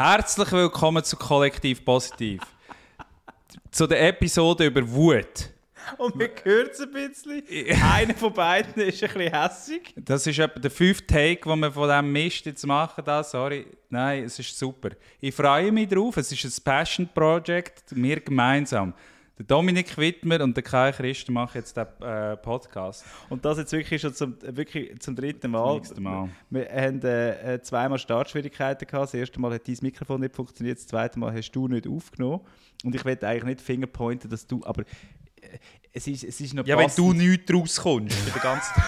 Herzlich willkommen zu Kollektiv Positiv. zu der Episode über Wut. Und man hört es ein bisschen. Einer von beiden ist ein bisschen hässig. Das ist etwa der fünfte Take, den wir von diesem Mist jetzt machen. Da. Sorry. Nein, es ist super. Ich freue mich drauf. Es ist ein Passion Project. Wir gemeinsam. Der Dominik Wittmer und der Kai Christen machen jetzt den äh, Podcast. Und das jetzt wirklich schon zum, wirklich zum dritten Mal. Zum Mal. Wir haben äh, äh, zweimal Startschwierigkeiten gehabt. Das erste Mal hat dein Mikrofon nicht funktioniert, das zweite Mal hast du nicht aufgenommen. Und ich will eigentlich nicht Fingerpointen, dass du, aber äh, es ist, es ist noch Ja, wenn du nichts rauskommst der ganzen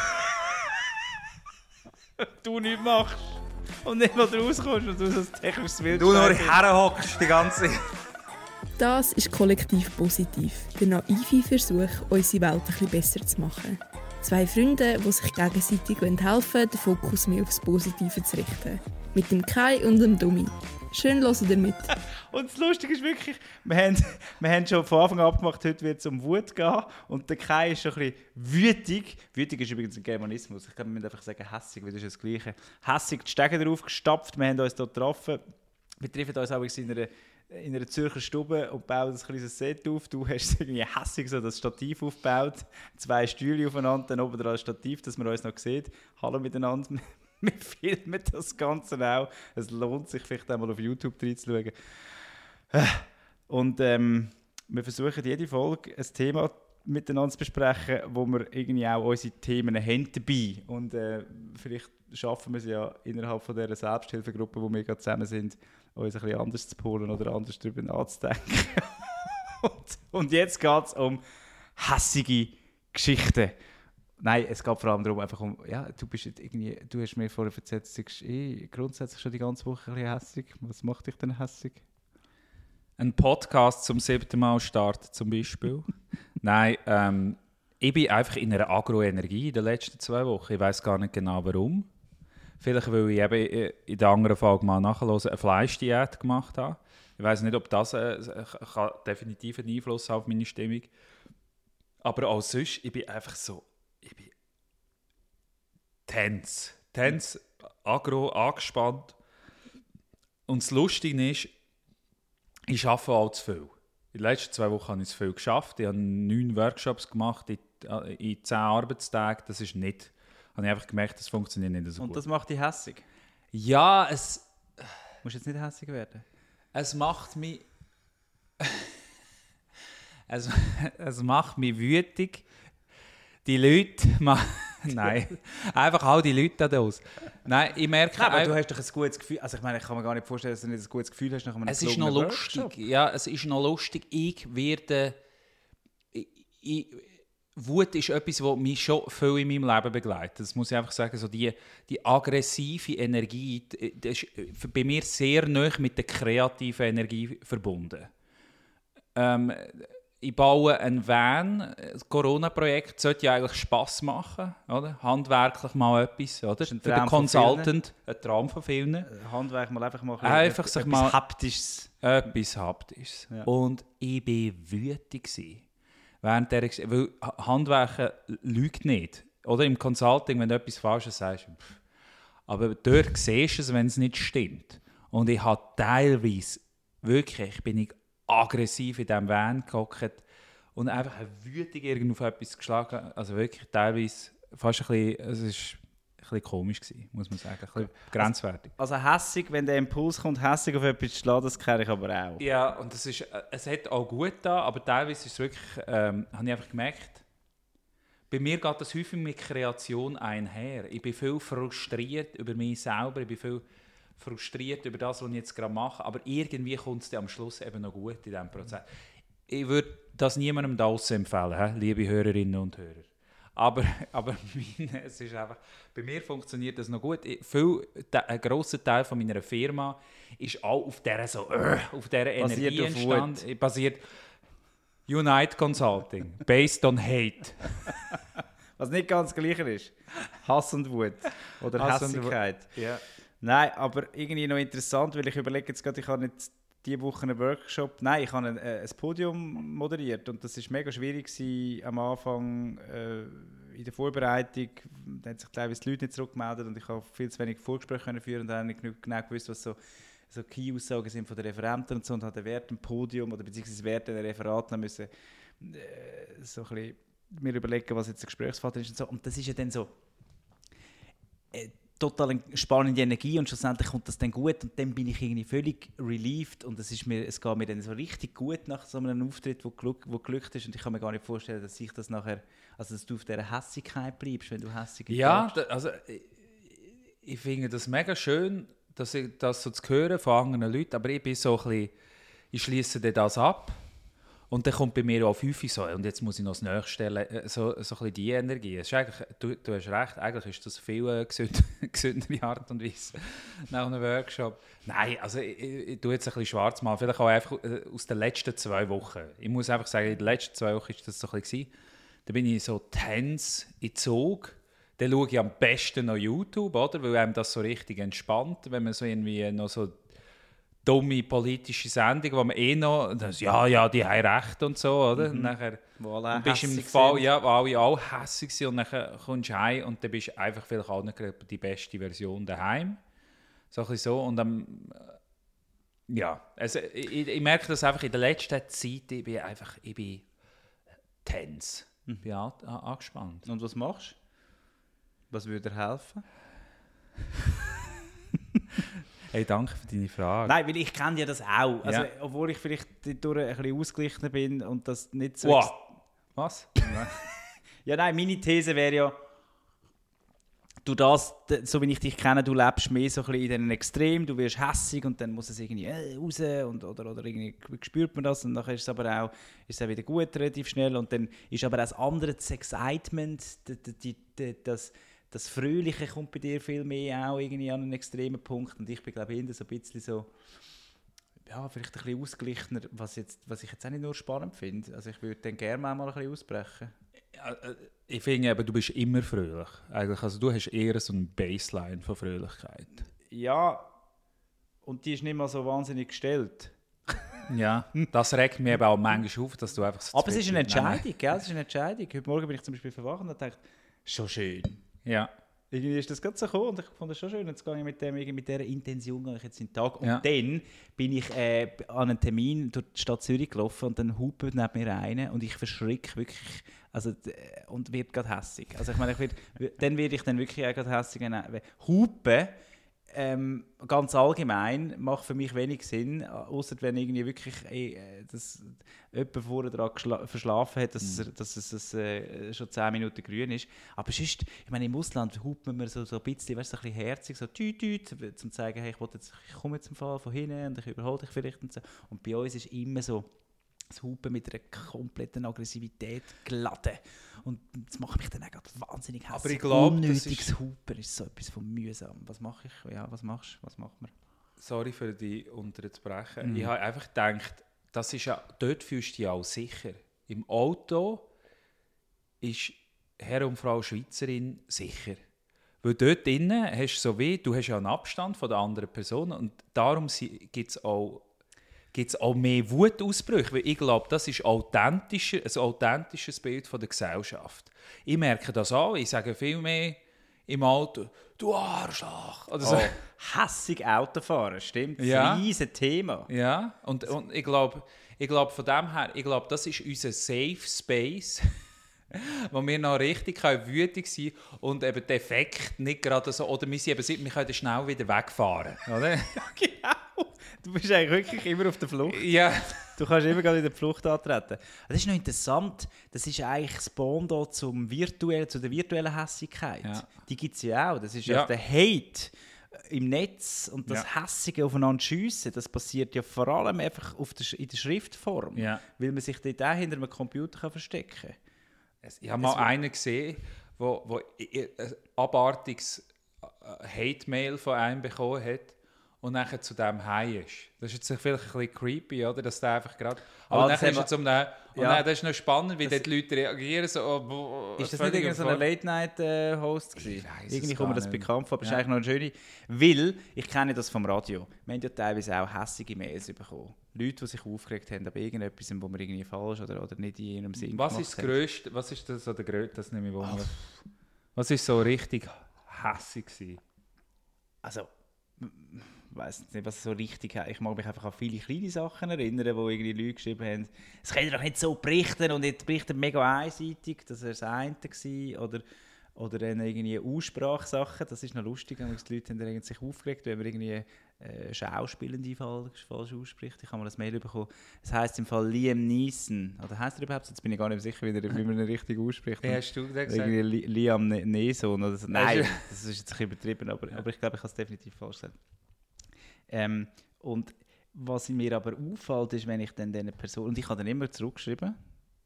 du nichts machst und nicht mal rauskommst und du so ein technisches Bild Du nur herhockst die ganze Zeit. Das ist kollektiv positiv. Der naive Versuch, unsere Welt bisschen besser zu machen. Zwei Freunde, die sich gegenseitig helfen wollen, den Fokus mehr aufs Positive zu richten. Mit dem Kai und dem Domi. Schön hören ihr mit. Und das Lustige ist wirklich, wir haben, wir haben schon von Anfang an abgemacht, heute wird es um Wut gehen. Und der Kai ist schon ein bisschen wütig. Wütig ist übrigens ein Germanismus. Ich glaube, wir müssen einfach sagen hässig, weil das ist das Gleiche. Hässig die Stege drauf gestapft. Wir haben uns hier getroffen. Wir treffen uns auch in einer, in einer Zürcher Stube und bauen ein kleines Set auf. Du hast irgendwie hässig so das Stativ aufgebaut. Zwei Stühle aufeinander, dann oben dran ein Stativ, dass man uns noch sieht. Hallo miteinander. Wir filmen das Ganze auch. Es lohnt sich vielleicht einmal auf YouTube reinzuschauen. Und ähm, wir versuchen jede Folge ein Thema miteinander zu besprechen, wo wir irgendwie auch unsere Themen haben dabei. Und äh, vielleicht schaffen wir es ja innerhalb von dieser Selbsthilfegruppe, wo wir gerade zusammen sind, uns ein bisschen anders zu polen oder anders darüber nachzudenken. und, und jetzt geht es um hässige Geschichten. Nein, es geht vor allem darum, einfach um, ja, du bist irgendwie, du hast mir vorher erzählt, du bist eh grundsätzlich schon die ganze Woche ein bisschen hässig. Was macht dich denn hässig? Ein Podcast zum siebten Mal starten zum Beispiel. Nein, ähm, ich bin einfach in einer Agroenergie in den letzten zwei Wochen. Ich weiß gar nicht genau warum. Vielleicht, weil ich eben in der anderen Folge mal nachhören, eine Fleischdiät gemacht habe. Ich weiß nicht, ob das äh, kann definitiv einen Einfluss auf meine Stimmung. Aber auch sonst, ich bin einfach so, ich bin tense. Tense, agro, angespannt. Und das Lustige ist, ich arbeite auch zu viel. In den letzten zwei Wochen habe ich zu viel geschafft. Ich habe neun Workshops gemacht in, äh, in zehn Arbeitstagen. Das ist nicht. Habe ich einfach gemerkt, das funktioniert nicht so Und gut. das macht dich hässig. ja, es, Du musst jetzt nicht hässig werden. es macht mich. es, es macht mich wütig. Die Leute machen. Nein, einfach all die Leute da draussen. Nein, ich merke. Nein, aber du hast doch ein gutes Gefühl. Also ich meine, ich kann mir gar nicht vorstellen, dass du nicht ein gutes Gefühl hast nach einem Es ist noch lustig. Workshop. Ja, es ist noch lustig. Ich werde. Ich, ich, Wut ist etwas, was mich schon viel in meinem Leben begleitet. Das muss ich einfach sagen. So die, die aggressive Energie, das ist bei mir sehr nah mit der kreativen Energie verbunden. Ähm, ich baue einen Van. Das Corona-Projekt sollte ja eigentlich Spass machen, oder? Handwerklich mal etwas, oder? ein Für den Consultant, ein Traum von vielen. Äh, Handwerk mal einfach mal ein Einfach sich etwas mal- haptisches. Etwas haptisches. Ja. Und ich war wütig. Während der, weil Ha- Handwerken lügt nicht. Oder im Consulting, wenn du etwas Falsches sagst. pff. Aber dort siehst du es, wenn es nicht stimmt. Und ich habe teilweise wirklich, bin ich aggressiv in diesem Van gehockt und einfach wütig irgendwo auf etwas geschlagen. Also wirklich teilweise fast ein bisschen, es ist ein bisschen komisch gewesen, muss man sagen. Ein bisschen grenzwertig. Also hässig, wenn der Impuls kommt, hässig auf etwas zu schlagen, das kenne ich aber auch. Ja, und das ist, äh, es hat auch gut da, aber teilweise ist es wirklich, ähm, habe ich einfach gemerkt, bei mir geht das häufig mit Kreation einher. Ich bin viel frustriert über mich selber, ich bin viel frustriert über das, was ich jetzt gerade mache, aber irgendwie kommt es am Schluss eben noch gut in diesem Prozess. Ich würde das niemandem da empfehlen, hä, liebe Hörerinnen und Hörer. Aber, aber meine, es ist einfach, bei mir funktioniert das noch gut. Ich, viel, de, ein grosser Teil von meiner Firma ist auch auf dieser, so, äh, auf dieser Energie entstanden. Basiert Unite Consulting, based on hate. Was nicht ganz gleicher ist. Hass und Wut. Oder Hass und Wut. Hässigkeit. Nein, aber irgendwie noch interessant, weil ich überlege jetzt gerade, ich habe nicht diese Woche einen Workshop, nein, ich habe ein, äh, Podium moderiert und das war mega schwierig gewesen, am Anfang äh, in der Vorbereitung, da haben sich teilweise die Leute nicht zurückgemeldet und ich habe viel zu wenig Vorgespräche führen und dann habe ich nicht genau gewusst, was so so Key-Aussagen sind von den Referenten und so und hat der Wert im Podium oder beziehungsweise Wert in den Referaten müssen äh, so ein bisschen mir überlegen, was jetzt der Gesprächsvater ist und so. Und das ist ja dann so äh, total spannende Energie und schlussendlich kommt das dann gut und dann bin ich irgendwie völlig relieved und es, ist mir, es geht mir dann so richtig gut nach so einem Auftritt, wo, glück, wo glückt ist und ich kann mir gar nicht vorstellen, dass ich das nachher, also dass du auf dieser Hässigkeit bleibst, wenn du hässig Ja, da, also ich, ich finde das mega schön, dass ich das so zu hören von anderen Leuten, aber ich bin so ein bisschen, ich schließe das ab und dann kommt bei mir auch fünf so, und jetzt muss ich noch das nächste stellen, äh, so, so ein bisschen die Energie. Ist eigentlich, du, du hast recht, eigentlich ist das viel äh, gesünd, gesündere Art und Weise nach einem Workshop. Nein, also ich, ich, ich tue jetzt ein bisschen schwarz mal, vielleicht auch einfach äh, aus den letzten zwei Wochen. Ich muss einfach sagen, in den letzten zwei Wochen war das so ein bisschen. Da bin ich so tense in Zug. Dann schaue ich am besten noch YouTube, oder? Weil einem das so richtig entspannt, wenn man so irgendwie noch so dumme politische Sendung, wo man eh noch, das, ja, ja, die haben recht und so, oder? Mhm. Und nachher Wo alle und bist im Fall, sind. ja, wo alle auch hässig sind und dann kommst du heim und dann bist du einfach vielleicht auch nicht die beste Version daheim. So ein so und dann, ja, also ich, ich merke das einfach in der letzten Zeit, ich bin einfach, ich bin tense, ich bin an, an, angespannt. Und was machst du? Was würde dir helfen? Hey, danke für deine Frage. Nein, weil ich kenne ja das auch. Also, Ja. Obwohl ich vielleicht dadurch ein bisschen ausgeglichener bin und das nicht so... Wow. Was? Ja, nein, meine These wäre ja, du das, so wie ich dich kenne, du lebst mehr so ein bisschen in den Extrem, du wirst hässig und dann muss es irgendwie äh, raus und, oder, oder irgendwie spürt man das und dann ist es aber auch, ist es auch wieder gut relativ schnell und dann ist aber auch das andere, das Excitement, d- d- die, die, das, das Fröhliche kommt bei dir viel mehr auch irgendwie an einen extremen Punkt und ich bin glaube ich so ein bisschen so, ja, vielleicht ein bisschen ausgeglichener, was, jetzt, was ich jetzt auch nicht nur spannend finde. Also ich würde dann gerne mal ein bisschen ausbrechen. Äh, Ich finde eben, du bist immer fröhlich. Eigentlich, also du hast eher so eine Baseline von Fröhlichkeit. Ja, und die ist nicht mal so wahnsinnig gestellt. Ja, das regt mich eben auch manchmal auf, dass du einfach so Aber es ist eine. Entscheidung, gell? Es ist eine Entscheidung. Heute Morgen bin ich zum Beispiel verwacht und habe gedacht, schon schön. Ja, Irgendwie ist das gerade so gekommen und ich fand das schon schön. Jetzt gehe ich mit, dem, mit dieser Intention gehe ich jetzt in den Tag. Und Ja. dann bin ich äh, an einen Termin durch die Stadt Zürich gelaufen und dann hupet neben mir rein und ich verschrick wirklich also, d- und wird gerade hässig. Also ich meine, ich werd, dann werde ich dann wirklich auch gerade hässig. wenn- Hupen ähm, ganz allgemein macht für mich wenig Sinn, außer wenn irgendwie wirklich äh, das, jemand vorher dran geschla- verschlafen hat, dass, es, dass es, es äh, schon 10 Minuten grün ist. Aber sonst, ich meine, im Ausland hupt man so, so ein bisschen, weißt, so ein bisschen herzig, so tüt, tüt, um zu zeigen, hey, ich, jetzt, ich komme jetzt im Fall von hinten und ich überhole dich vielleicht und so. Und bei uns ist immer so das Hupen mit einer kompletten Aggressivität geladen. Und das macht mich dann auch wahnsinnig hässlich. Aber ich glaub, das Unnötiges ist- Hupen ist so etwas von mühsam. Was mache ich? Ja, was machst du? Was macht man? sorry für die unterzubrechen. Mhm. Ich habe einfach gedacht, das ist ja, dort fühlst du dich auch sicher. Im Auto ist Herr und Frau Schweizerin sicher. Weil dort drinnen hast du so wie, du hast ja einen Abstand von der anderen Person und darum gibt es auch, gibt's auch mehr Wutausbrüche. Weil ich glaube, das ist authentischer, ein authentisches Bild von der Gesellschaft. Ich merke das auch. Ich sage viel mehr im Auto, du Arschloch. Oder so. Oh, hässig Autofahren, stimmt. Ja. riesen Thema. Ja, und, und ich glaube, ich glaub, von dem her, ich glaube, das ist unser Safe Space, wo wir noch richtig können wütig sein und eben defekt nicht gerade so, oder wir, sind eben, wir können schnell wieder wegfahren, oder? Genau. Du bist eigentlich wirklich immer auf der Flucht. ja. Du kannst immer gerade in der Flucht antreten. Das ist noch interessant. Das ist eigentlich das Bondo zum virtuellen, zu der virtuellen Hässigkeit. Ja. Die gibt es ja auch. Das ist ja, der Hate im Netz und das Ja. Hässige aufeinander schiessen. Das passiert ja vor allem einfach auf der, in der Schriftform. Ja. Weil man sich dort auch hinter einem Computer kann verstecken kann. Ich habe mal einen gesehen, ein abartiges äh, Hate-Mail von einem bekommen hat und nachher zu dem heim ist. Das ist jetzt vielleicht ein bisschen creepy, oder? Dass der einfach gerade... Aber Ah, nachher ist er zum... Und Ja. dann, das ist noch spannend, wie Das- dort die Leute reagieren. So, oh, boah, Ist das nicht irgendein so ein. Late-Night-Host Ich gewesen? Irgendwie kommt mir das nicht. bekannt vor, aber es ist Ja. eigentlich noch eine schöne. Weil, ich kenne das vom Radio, wir haben ja teilweise auch hässige Mails bekommen. Leute, die sich aufgeregt haben, aber irgendetwas, wo man irgendwie falsch oder, oder nicht in ihrem Sinn Was ist das. Größte, was ist das so der Größte, das nehme ich wunder. Was ist so richtig hässig gewesen? Also, weiß nicht, was so richtig hat. Ich mag mich einfach an viele kleine Sachen erinnern, wo irgendwie Leute geschrieben haben, es kann doch nicht so berichten und jetzt berichtet mega einseitig, dass er das eine war. Oder, oder dann irgendwie Aussprachsachen, das ist noch lustig, wenn die Leute haben dann sich aufgeregt, wenn man irgendwie äh, Schauspielende falsch, falsch ausspricht. Ich habe mal ein Mail bekommen. Es heisst im Fall Liam Neeson. Oder heißt er überhaupt? Jetzt bin ich gar nicht sicher, wie, der, wie man ihn richtig ausspricht. Wie hast du das gesagt? Liam ne Neeson oder so. Nein, das ist jetzt ein bisschen übertrieben, aber, aber ich glaube, ich habe es definitiv falsch gesagt. Ähm, und was mir aber auffällt, ist, wenn ich dann diese Person, und ich habe dann immer zurückgeschrieben,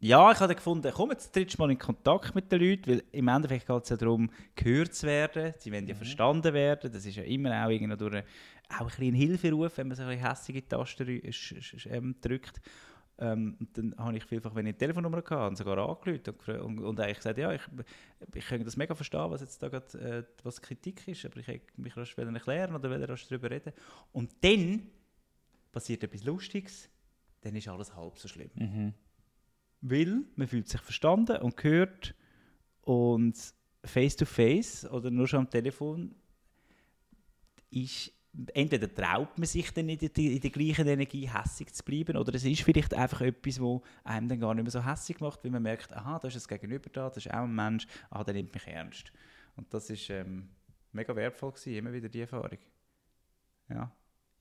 ja, ich habe gefunden, komm, jetzt trittst du mal in Kontakt mit den Leuten, weil im Endeffekt geht es ja darum, gehört zu werden, sie wollen ja mhm. verstanden werden, das ist ja immer auch irgendwo durch eine, auch ein bisschen Hilferuf, wenn man so eine hässliche Taste ähm, drückt. Ähm, dann habe ich vielfach, wenn ich eine Telefonnummer hatte, und sogar angerufen und, und, und eigentlich gesagt, ja, ich, ich könnte das mega verstehen, was jetzt da grad, äh, was Kritik ist, aber ich hätte mich rasch erklären oder will rasch darüber reden. Und dann passiert etwas Lustiges, dann ist alles halb so schlimm. Mhm. Weil man fühlt sich verstanden und gehört und face to face oder nur schon am Telefon ist entweder traut man sich dann in der, in der gleichen Energie hässig zu bleiben oder es ist vielleicht einfach etwas, wo einem dann gar nicht mehr so hässig macht, weil man merkt, aha, da ist ein Gegenüber da, das ist auch ein Mensch, ah, der nimmt mich ernst. Und das ist ähm, mega wertvoll gewesen, immer wieder die Erfahrung. Ja,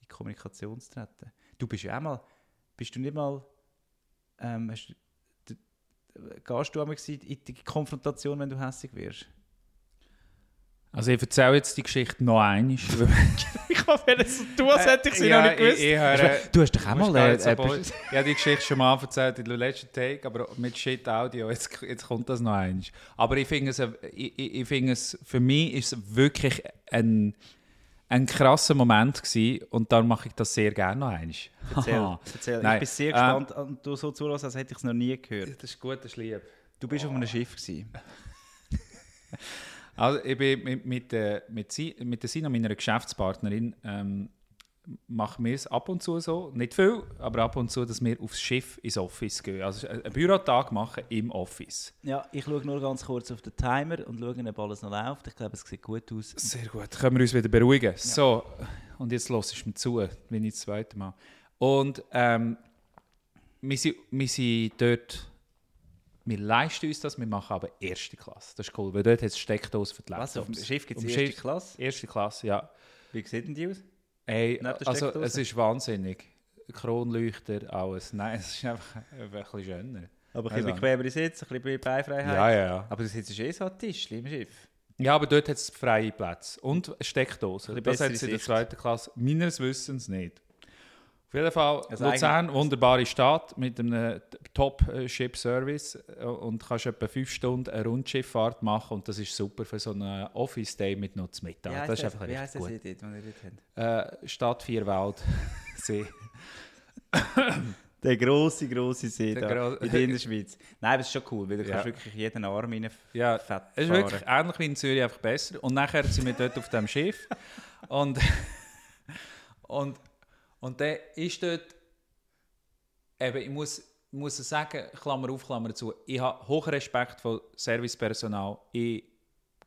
in Kommunikation zu treten. Du bist ja auch mal, bist du nicht mal, ähm, hast, du, gehst du einmal in die Konfrontation, wenn du hässig wirst? Also ich erzähle jetzt die Geschichte noch einmal. ich hoffe, es so tun, als hätte ich sie ja, noch nicht gewusst. Ich, ich höre, du hast doch auch mal... Äh, äh, ich habe die Geschichte schon mal erzählt in der letzten Take, aber mit Shit Audio, jetzt, jetzt kommt das noch einmal. Aber ich finde es, ich, ich finde es, für mich ist es wirklich ein, ein krasser Moment gewesen und darum mache ich das sehr gerne noch einmal. Erzähl, erzähl. ich bin sehr gespannt ähm, und du so zuhörst, als hätte ich es noch nie gehört. Das ist gut, das ist lieb. Du bist oh. auf einem Schiff gewesen. Also ich bin mit, mit, äh, mit, sie, mit der Sina, meiner Geschäftspartnerin, ähm, machen wir es ab und zu so, nicht viel, aber ab und zu, dass wir aufs Schiff ins Office gehen. Also einen Bürotag machen im Office. Ja, ich schaue nur ganz kurz auf den Timer und schaue, ob alles noch läuft. Ich glaube, es sieht gut aus. Sehr gut, können wir uns wieder beruhigen. Ja. So, und jetzt lasse ich mir zu, wenn ich das zweite Mal. Und ähm, wir, sind, wir sind dort wir leisten uns das, wir machen aber erste Klasse. Das ist cool, weil dort hat es Steckdose für die Laptops. Was, auf dem Schiff gibt es erste Schiff, Klasse? Erste Klasse, ja. Wie sieht denn die aus? Ey, also es ist wahnsinnig. Kronleuchter, alles. Nein, es ist einfach, ein bisschen schöner. Aber ein bisschen bequemer Sitz, ein bisschen Beifreiheit. Ja, ja, ja. Aber du sitzt eh so an Tisch im Schiff. Ja, aber dort hat es freie Plätze. Und Steckdose. Das hat es in der zweiten Klasse meines Wissens nicht. Auf jeden Fall, also Luzern, wunderbare Stadt mit einem Top-Ship-Service äh, und kannst etwa fünf Stunden eine Rundschifffahrt machen und das ist super für so einen Office-Day mit noch zu Mittag. Ja, das ist einfach wie richtig gut. Wie dort, äh, Stadt Vierwald, See. Der grosse, grosse See der da in der Schweiz. Nein, das ist schon cool, weil du ja. kannst wirklich jeden Arm rein ja, fett Es ist wirklich ähnlich wie in Zürich, einfach besser. Und nachher sind wir dort auf dem Schiff und, und und dann ist dort, eben, ich muss, muss sagen, Klammer auf, Klammer zu, ich habe hohen Respekt vor Servicepersonal. Ich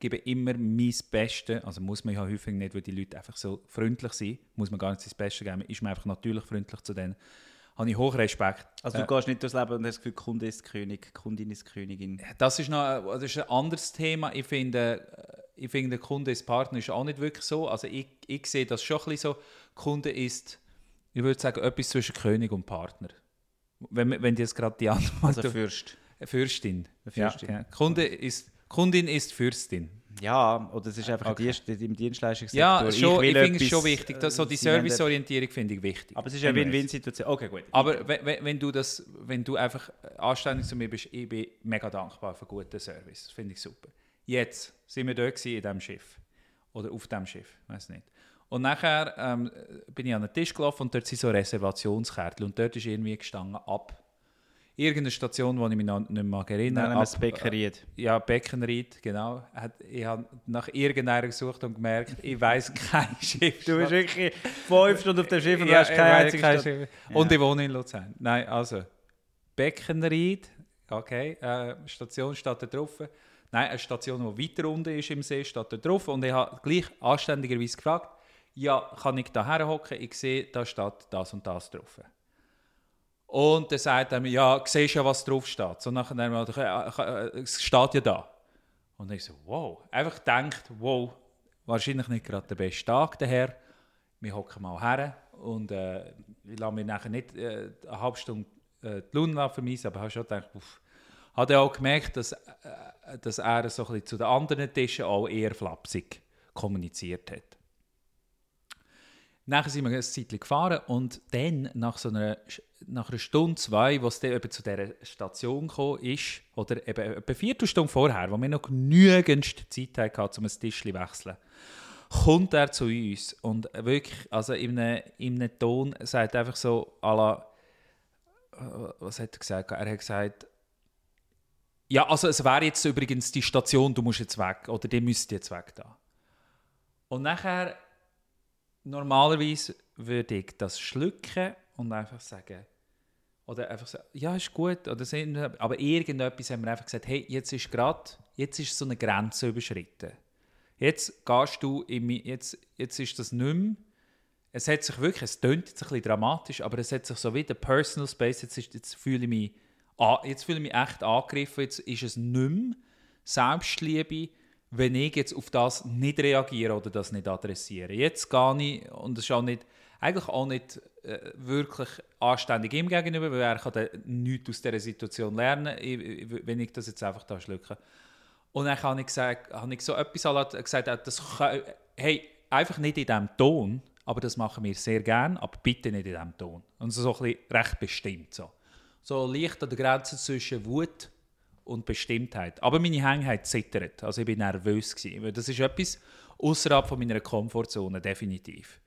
gebe immer mein Bestes, also muss man ja häufig nicht, weil die Leute einfach so freundlich sind, muss man gar nicht sein Bestes geben, ist man einfach natürlich freundlich zu denen. Habe ich hohen Respekt. Also du äh, gehst nicht durchs Leben und hast das Gefühl, Kunde ist König, Kundin ist Königin. Das ist, noch, das ist ein anderes Thema. Ich finde, ich finde, der Kunde ist Partner ist auch nicht wirklich so. Also ich, ich sehe das schon ein bisschen so, Kunde ist ich würde sagen, etwas zwischen König und Partner. Wenn, wenn die jetzt gerade die Antwort... Also Fürst. Fürstin. Fürstin. Ja, ja. Kunde ist, Kundin ist Fürstin. Ja, oder es ist einfach okay. Dienst, im Dienstleistungssektor. Ja, schon, ich, ich finde es schon wichtig. Das, so die Serviceorientierung finde ich wichtig. Aber es ist eine Win-Win-Situation. Okay, gut. Aber wenn, wenn, du das, wenn du einfach anständig zu mir bist, ich bin mega dankbar für guten Service. Das finde ich super. Jetzt sind wir dort in diesem Schiff. Oder auf dem Schiff, weiß nicht. Und nachher ähm, bin ich an den Tisch gelaufen und dort sind so Reservationskärtchen. Und dort ist irgendwie gestanden ab irgendeine Station, wo ich mich noch nicht mehr erinnere. Nein, ab, Beckenried. Äh, ja, Beckenried, genau. Ich habe nach irgendeiner gesucht und gemerkt, ich weiß kein Schiff. Du bist wirklich fünf Stunden auf dem Schiff und du ja, hast kein einziges Schiff. Und ich wohne in Luzern. Nein, also Beckenried, okay, äh, Station steht da drauf. Nein, eine Station, die weiter unten ist im See, steht da drauf. Und ich habe gleich anständigerweise gefragt, ja, kann ich da herhocken, ich sehe, da steht das und das drauf. Und dann sagt er mir, ja, siehst ja, was drauf steht. So nachher, dann, äh, äh, es steht ja da. Und ich so, wow. Einfach gedacht, wow, wahrscheinlich nicht gerade der beste Tag daher. Wir hocken mal her und äh, ich lasse mir nachher nicht äh, eine halbe Stunde äh, die Luna vermissen, aber habe schon gedacht, uff. Hat er auch gemerkt, dass, äh, dass er so ein bisschen zu den anderen Tischen auch eher flapsig kommuniziert hat. Nachher sind wir ein Zeitchen gefahren und dann, nach, so einer, nach einer Stunde, zwei, wo es eben zu dieser Station gekommen ist, oder eben etwa vier Stunden vorher, wo wir noch genügend Zeit hatten, um ein Tischchen zu wechseln, kommt er zu uns und wirklich, also in einem, in einem Ton, sagt einfach so, à la, was hat er gesagt? Er hat gesagt, ja, also es wäre jetzt übrigens die Station, du musst jetzt weg, oder die müsste jetzt weg da. Und nachher normalerweise würde ich das schlucken und einfach sagen, oder einfach sagen, ja, ist gut, oder sind, aber irgendetwas haben wir einfach gesagt, hey, jetzt ist gerade, jetzt ist so eine Grenze überschritten. Jetzt gehst du, in, jetzt, jetzt ist das nicht mehr, es hat sich wirklich, es tönt jetzt ein bisschen dramatisch, aber es hat sich so wie der Personal Space, jetzt, ist, jetzt fühle ich mich, jetzt fühle ich mich echt angegriffen, jetzt ist es nicht mehr Selbstliebe, wenn ich jetzt auf das nicht reagiere oder das nicht adressiere. Jetzt gehe ich, und das ist auch nicht, eigentlich auch nicht äh, wirklich anständig ihm gegenüber, weil er kann nichts aus dieser Situation lernen, wenn ich das jetzt einfach da schlucke. Und dann habe ich, gesagt, habe ich so etwas gesagt, das kann, hey, einfach nicht in diesem Ton, aber das machen wir sehr gerne, aber bitte nicht in diesem Ton. Und so, so ein bisschen recht bestimmt. So, so leicht an der Grenze zwischen Wut und Bestimmtheit. Aber meine Hängheit zittert. Also ich bin nervös gewesen. Das ist etwas außerhalb von meiner Komfortzone, definitiv.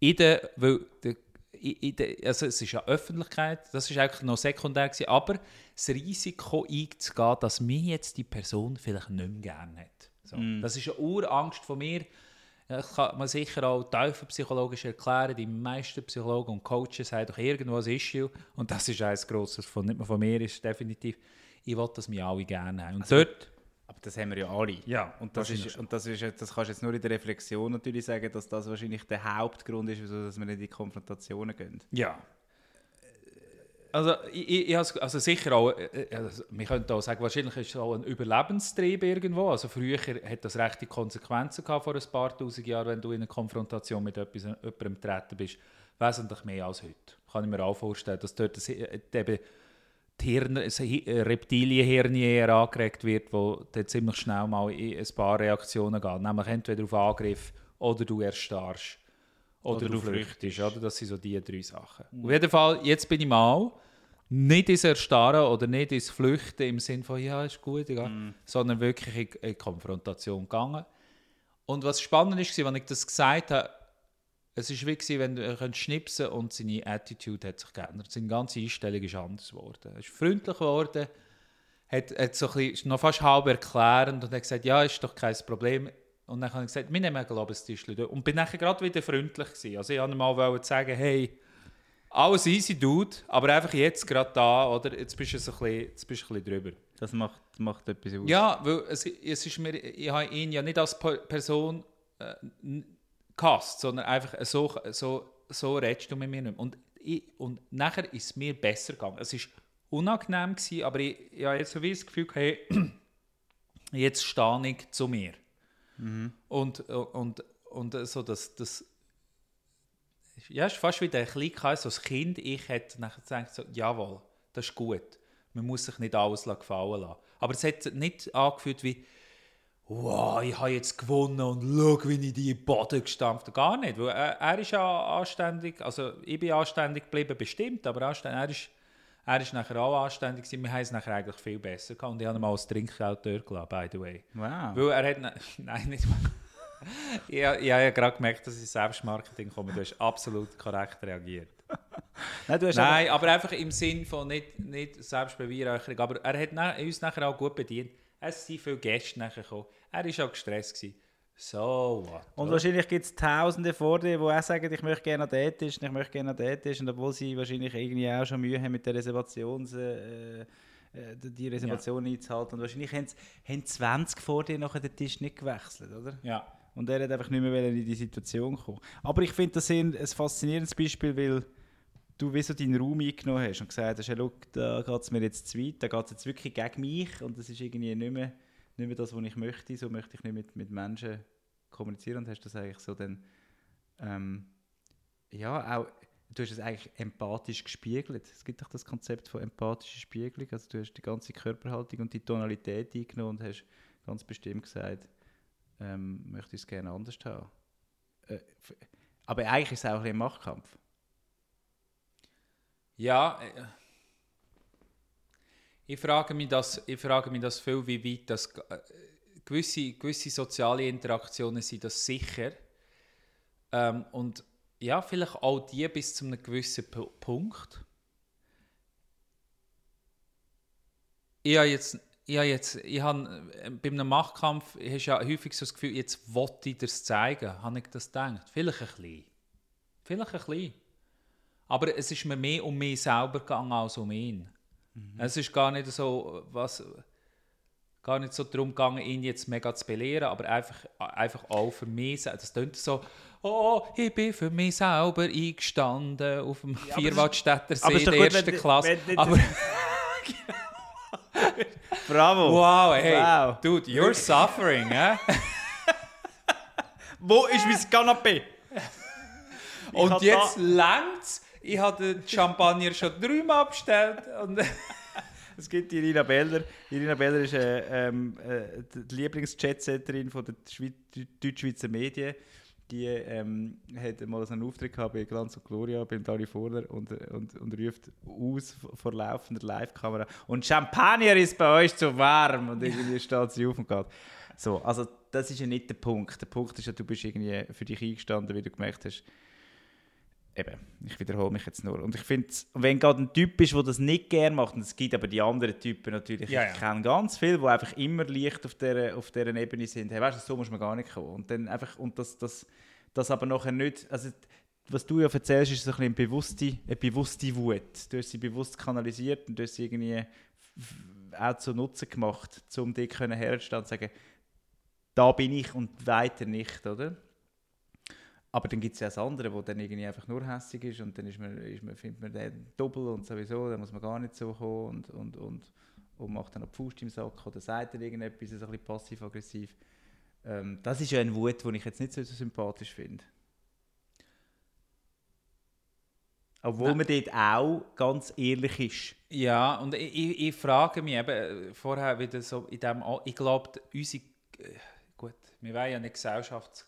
In der, weil der, in der, also es ist ja Öffentlichkeit, das ist eigentlich noch sekundär gewesen, aber das Risiko einzugehen, dass mir jetzt die Person vielleicht nicht mehr gerne hat. So. Mm. Das ist eine Urangst von mir. Das kann man sicher auch teufelpsychologisch erklären. Die meisten Psychologen und Coaches haben doch irgendwo ein Issue. Und das ist ein grosses, von, nicht mehr von mir, ist definitiv ich will, dass wir alle gerne haben. Und also, dort, aber das haben wir ja alle. Ja, und das, ist, und das, ist, das kannst du jetzt nur in der Reflexion natürlich sagen, dass das wahrscheinlich der Hauptgrund ist, wieso dass wir in die Konfrontationen gehen. Ja. Also, ich, ich, also sicher auch, äh, äh, also wir könnten auch sagen, wahrscheinlich ist es auch ein Überlebenstrieb irgendwo. Also früher hat das rechte Konsequenzen gehabt vor ein paar tausend Jahren, wenn du in eine Konfrontation mit etwas, jemandem getreten bist. Wesentlich mehr als heute. Kann ich mir auch vorstellen, dass dort das, äh, eben die Hirn, Reptilienhirn angeregt wird, wo dann ziemlich schnell mal in ein paar Reaktionen geht. Nämlich entweder auf Angriff oder du erstarrst oder, oder du, flüchtest. Oder? Das sind so die drei Sachen. Mhm. Auf jeden Fall, jetzt bin ich mal nicht ins Erstarren oder nicht ins Flüchten im Sinne von, ja, ist gut, egal, mhm. sondern wirklich in, in Konfrontation gegangen. Und was spannend ist, als ich das gesagt habe, es war wie, wenn er schnipsen und seine Attitude hat sich geändert. Seine ganze Einstellung ist anders geworden. Er ist freundlich geworden, hat, hat so ein bisschen, noch fast halb erklärend und hat gesagt, ja, ist doch kein Problem. Und dann habe ich gesagt, wir nehmen glaube ich, ein Tischchen Und bin dann gerade wieder freundlich gewesen. Also ich wollte mal sagen, hey, alles easy, Dude, aber einfach jetzt gerade da, oder? Jetzt bist du so ein bisschen, jetzt bist du ein bisschen drüber. Das macht, macht etwas aus. Ja, weil es, es ist mir, ich habe ihn ja nicht als Person äh, gehasst, sondern einfach so, so, so redest du mit mir nicht mehr. Und, ich, und nachher ist es mir besser gegangen. Es war unangenehm, gewesen, aber ich, ich habe jetzt so wie das Gefühl, hey, jetzt stehe ich zu mir. Mhm. Und, und, und so das, das ja, ist fast wie der Kleinkreis, so das Kind, ich hätte nachher gedacht, so, jawohl, das ist gut. Man muss sich nicht alles gefallen lassen. Aber es hat nicht angefühlt wie, wow, ich habe jetzt gewonnen und schau, wie ich die Boden gestampft habe. Gar nicht, weil er, er ist ja anständig, also ich bin anständig geblieben, bestimmt, aber anständig, er ist, er ist nachher auch anständig gewesen. Wir haben es nachher eigentlich viel besser gehabt und ich habe ihm mal das Trinkgeld dort gelassen, by the way. Wow. Weil er hat, nein, nicht mal. ich, ich habe ja gerade gemerkt, dass ich Selbstmarketing komme. Du hast absolut korrekt reagiert. Nein, Nein aber, aber, einfach im Sinn von nicht, nicht Selbstbeweihräucherung. Aber er hat uns nachher auch gut bedient. Es sind viele Gäste nachher gekommen. Er war auch gestresst. Gewesen. So what? Und wahrscheinlich gibt es Tausende vor dir, die auch sagen, ich möchte gerne an den Tisch, ich möchte gerne an den Tisch. Und obwohl sie wahrscheinlich irgendwie auch schon Mühe haben mit der Reservations... Äh, äh die Reservation ja. einzuhalten. Und wahrscheinlich haben, haben 20 vor dir nachher den Tisch nicht gewechselt, oder? Ja. Und er hat einfach nicht mehr in die Situation kommen. Aber ich finde das ein, ein faszinierendes Beispiel, weil du wie so deinen Raum eingenommen hast und gesagt hast, hey, schau, da geht es mir jetzt zu weit, da geht es jetzt wirklich gegen mich und das ist irgendwie nicht mehr, nicht mehr das, was ich möchte, so möchte ich nicht mit, mit Menschen kommunizieren und hast das eigentlich so dann, ähm, ja, auch, du hast es eigentlich empathisch gespiegelt. Es gibt doch das Konzept von empathischer Spiegelung, also du hast die ganze Körperhaltung und die Tonalität eingenommen und hast ganz bestimmt gesagt, ähm, möchte ich es gerne anders haben. Äh, aber eigentlich ist es auch ein Machtkampf. Ja, äh, ich frage mich das, ich frage mich das viel, wie weit das äh, gewisse, gewisse soziale Interaktionen sind das sicher ähm, und ja, vielleicht auch die bis zu einem gewissen P Punkt. Ich habe jetzt, ich habe jetzt, ich habe, äh, bei einem Machtkampf hast du ja häufig so das Gefühl, jetzt wollte ich das zeigen, habe ich das gedacht. Vielleicht ein bisschen. Vielleicht ein bisschen. Aber es ist mir mehr um mich selber gegangen als um ihn. Mhm. Es ist gar nicht so, was, gar nicht so darum gegangen, ihn jetzt mega zu belehren, aber einfach, einfach auch für mich. Das klingt so, oh, ich bin für mich selber eingestanden auf dem ja, Vierwaldstätter See der ersten Klasse. Wenn, wenn, aber Bravo. Wow, hey, wow. dude, you're suffering, eh? Wo ist mein Kanapé? Und jetzt längt's ich habe den Champagner schon dreimal bestellt. Und es gibt Irina Beller. Irina Beller ist äh, ähm, äh, die Lieblingsjetsetterin von der Deutschschweizer Medien. Die ähm, hat mal einen Auftritt gehabt bei Glanz und Gloria, beim Dani Vorder und, und, und ruft aus vor laufender Live-Kamera und Champagner ist bei euch zu warm und irgendwie steht sie auf und geht. So, also das ist ja nicht der Punkt. Der Punkt ist ja, du bist irgendwie für dich eingestanden, wie du gemerkt hast, eben, ich wiederhole mich jetzt nur. Und ich finde, wenn gerade ein Typ ist, der das nicht gerne macht, und es gibt aber die anderen Typen natürlich, ja, ja. ich kenne ganz viele, die einfach immer leicht auf dieser, auf dieser Ebene sind. Hey, weißt du, so muss man gar nicht kommen. Und dann einfach, und das, das, das aber nachher nicht, also was du ja erzählst, ist so ein eine bewusste, eine bewusste Wut. Du hast sie bewusst kanalisiert und du hast sie irgendwie auch zu Nutzen gemacht, um dich herzustellen und zu sagen, da bin ich und weiter nicht, oder? Aber dann gibt es ja das andere, wo dann irgendwie einfach nur hässlich ist und dann ist man, ist man, findet man den doppel und sowieso, dann muss man gar nicht so kommen und, und, und, und macht dann noch die Faust im Sack oder sagt er irgendetwas, so ein bisschen passiv-aggressiv. Ähm, das ist ja ein Wut, den ich jetzt nicht so, sympathisch finde. Obwohl Nein. man dort auch ganz ehrlich ist. Ja, und ich, ich, ich frage mich eben äh, vorher wieder so in dem, ich glaube, unsere, äh, gut, wir wollen ja eine Gesellschafts-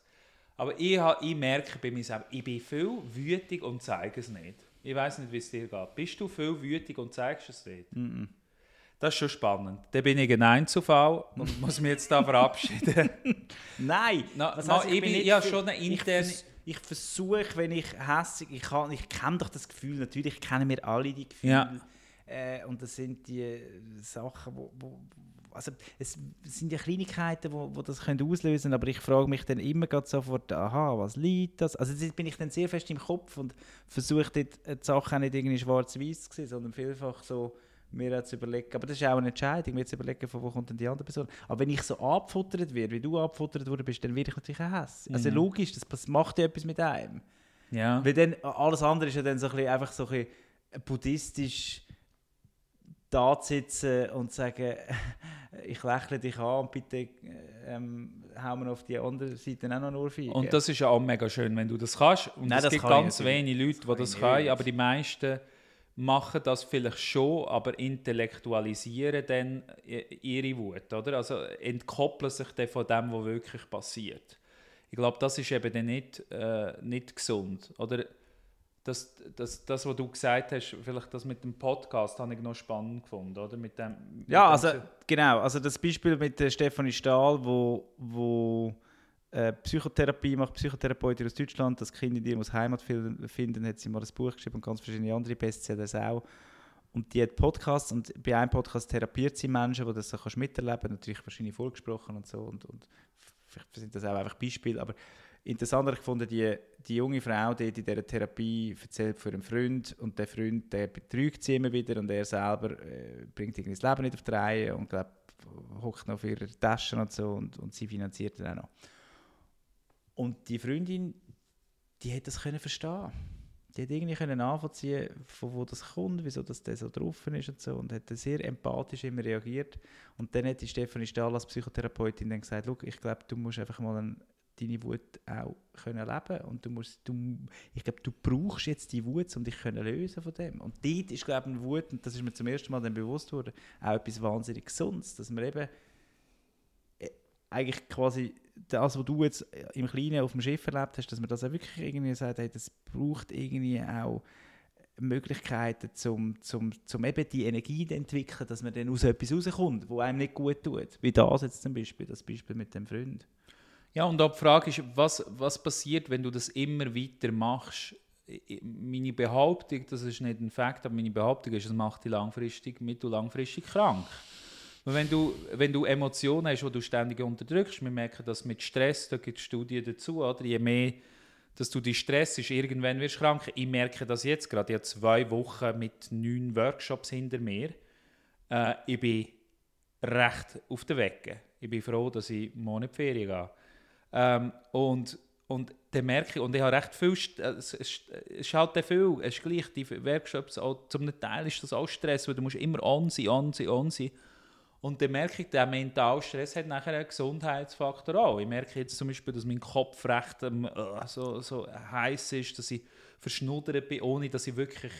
aber ich, ich merke bei mir selbst, ich bin viel wütig und zeige es nicht. Ich weiß nicht, wie es dir geht. Bist du viel wütig und zeigst es nicht? Mm -mm. Das ist schon spannend. Dann bin ich ein Einzelfall und muss mich jetzt da verabschieden. Nein! Na, was heißt, ich, ich bin, ja schon eine interne... Ich, ich versuche, wenn ich hässig, ich, ich kenne doch das Gefühl, natürlich kennen wir alle die Gefühle. Ja. Äh, und das sind die Sachen, wo, wo, also es sind ja Kleinigkeiten, wo, wo das können auslösen können, aber ich frage mich dann immer sofort, aha, was liegt das? Also jetzt bin ich dann sehr fest im Kopf und versuche dort die Sachen nicht irgendwie schwarz-weiß zu sehen, sondern vielfach so mir zu überlegen, aber das ist auch eine Entscheidung, mir zu überlegen, von wo kommt denn die andere Person. Aber wenn ich so abgefuttert werde, wie du abgefuttert worden bist, dann werde ich natürlich auch Hass. Also mhm. Also logisch, das macht ja etwas mit einem. Ja. Weil dann, alles andere ist ja dann so ein bisschen, einfach so ein bisschen buddhistisch da sitzen und sagen, ich lächle dich an und bitte ähm, hauen wir auf die andere Seite auch noch nur viel. Und das ist ja auch mega schön, wenn du das kannst. Und es gibt ganz wenige Leute, die das können, aber die meisten machen das vielleicht schon, aber intellektualisieren dann ihre Wut, oder? Also entkoppeln sich dann von dem, was wirklich passiert. Ich glaube, das ist eben dann nicht, äh, nicht gesund, oder? Das, das, das, was du gesagt hast, vielleicht das mit dem Podcast, habe ich noch spannend gefunden, oder? Mit dem, mit ja, also genau. Also das Beispiel mit der Stefanie Stahl, wo, wo äh, Psychotherapie macht, Psychotherapeutin aus Deutschland, das Kind in dir muss Heimat finden, hat sie mal ein Buch geschrieben und ganz verschiedene andere Bestsellers auch. Und die hat Podcasts und bei einem Podcast therapiert sie Menschen, die das so kannst miterleben natürlich wahrscheinlich vorgesprochen und so und, und vielleicht sind das auch einfach Beispiele, aber Interessant habe ich gefunden, die, die junge Frau die in dieser Therapie erzählt von einem Freund und der Freund der betrügt sie immer wieder und er selber äh, bringt irgendwie das Leben nicht auf die Reihe und glaub, hockt noch auf ihrer Tasche und so und, und sie finanziert dann auch noch. Und die Freundin, die hat das können verstehen. Die hat irgendwie können nachvollziehen, von wo das kommt, wieso das so drauf ist und so. Und hat sehr empathisch immer reagiert. Und dann hat die Stefanie Stahl als Psychotherapeutin dann gesagt, ich glaube, du musst einfach mal ein, deine Wut auch können leben und du musst, du, ich glaube, du brauchst jetzt die Wut, um dich können lösen von dem. Und dort ist, glaube ich, Wut, und das ist mir zum ersten Mal dann bewusst worden, auch etwas wahnsinnig Gesundes, dass man eben äh, eigentlich quasi das, was du jetzt im Kleinen auf dem Schiff erlebt hast, dass man das auch wirklich irgendwie sagt, hey, das braucht irgendwie auch Möglichkeiten, zum, zum, zum eben die Energie zu entwickeln, dass man dann aus etwas rauskommt, wo einem nicht gut tut. Wie das jetzt zum Beispiel, das Beispiel mit dem Freund. Ja, und auch die Frage ist, was, was passiert, wenn du das immer weiter machst? Meine Behauptung, das ist nicht ein Fakt, aber meine Behauptung ist, es macht dich langfristig, mittel- langfristig krank. Wenn du, wenn du Emotionen hast, die du ständig unterdrückst, wir merken das mit Stress, da gibt es Studien dazu, oder? je mehr dass du dich stresst, irgendwann wirst du krank. Ich merke das jetzt gerade, ich habe zwei Wochen mit neun Workshops hinter mir. Äh, ich bin recht auf der Wege. Ich bin froh, dass ich morgen in die Ferien gehe. Ähm, und, und dann merke ich, und ich habe recht viel, es, es, es ist halt viel, es ist gleich, die Workshops, auch, zum Teil ist das auch Stress, weil du musst immer on sein, on sein, on sein. Und dann merke ich, der mentale Stress hat nachher einen Gesundheitsfaktor auch. Ich merke jetzt zum Beispiel, dass mein Kopf recht ähm, äh, so, so heiß ist, dass ich verschnuddert bin, ohne dass ich wirklich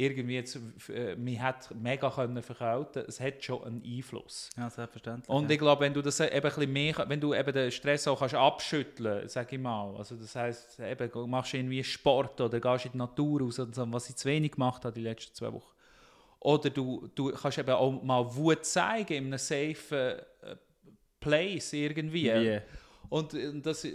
irgendwie jetzt, äh, mich hat mega können verkälten. Es hat schon einen Einfluss. Ja, selbstverständlich. Und ja. ich glaube, wenn du das eben ein bisschen mehr, wenn du eben den Stress auch kannst abschütteln, sage ich mal, also das heißt, eben machst du irgendwie Sport oder gehst in die Natur raus, was ich zu wenig gemacht habe die letzten zwei Wochen oder du, du kannst eben auch mal Wut zeigen in einem safe äh, Place irgendwie. Wie? Und das,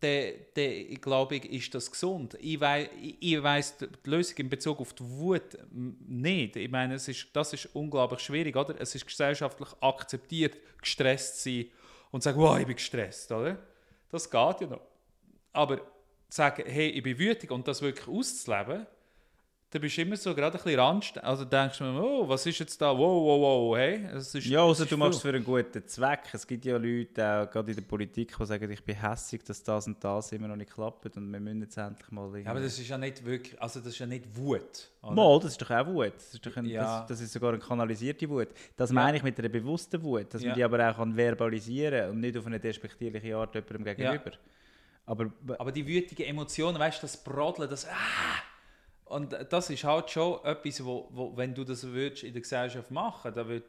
der, der, ich glaube, ist das gesund. Ich, wei, ich weiss die Lösung in Bezug auf die Wut nicht. Ich meine, es ist, das ist unglaublich schwierig, oder? Es ist gesellschaftlich akzeptiert, gestresst zu sein und zu sagen, wow, ich bin gestresst, oder? Das geht ja noch. Aber zu sagen, hey, ich bin wütig und das wirklich auszuleben, da bist du immer so gerade ein bisschen ranst. Also denkst du mir, oh, was ist jetzt da? Wow, wow, wow, hey. Es ist, ja, also du machst es für einen guten Zweck. Es gibt ja Leute, auch gerade in der Politik, die sagen, ich bin hässlich, dass das und das immer noch nicht klappt und wir müssen jetzt endlich mal... Ja, aber das ist ja nicht wirklich, also das ist ja nicht Wut. Oder? Mal, das ist doch auch Wut. Das ist, doch ein, Ja. das, das ist sogar eine kanalisierte Wut. Das Ja. meine ich mit einer bewussten Wut, dass Ja. man die aber auch kann verbalisieren und nicht auf eine despektierliche Art jemandem gegenüber. Aber Aber die wütigen Emotionen, weißt du, das Brodeln, das ah! Und das ist halt schon etwas, wo, wo wenn du das würdest in der Gesellschaft machen, da würd,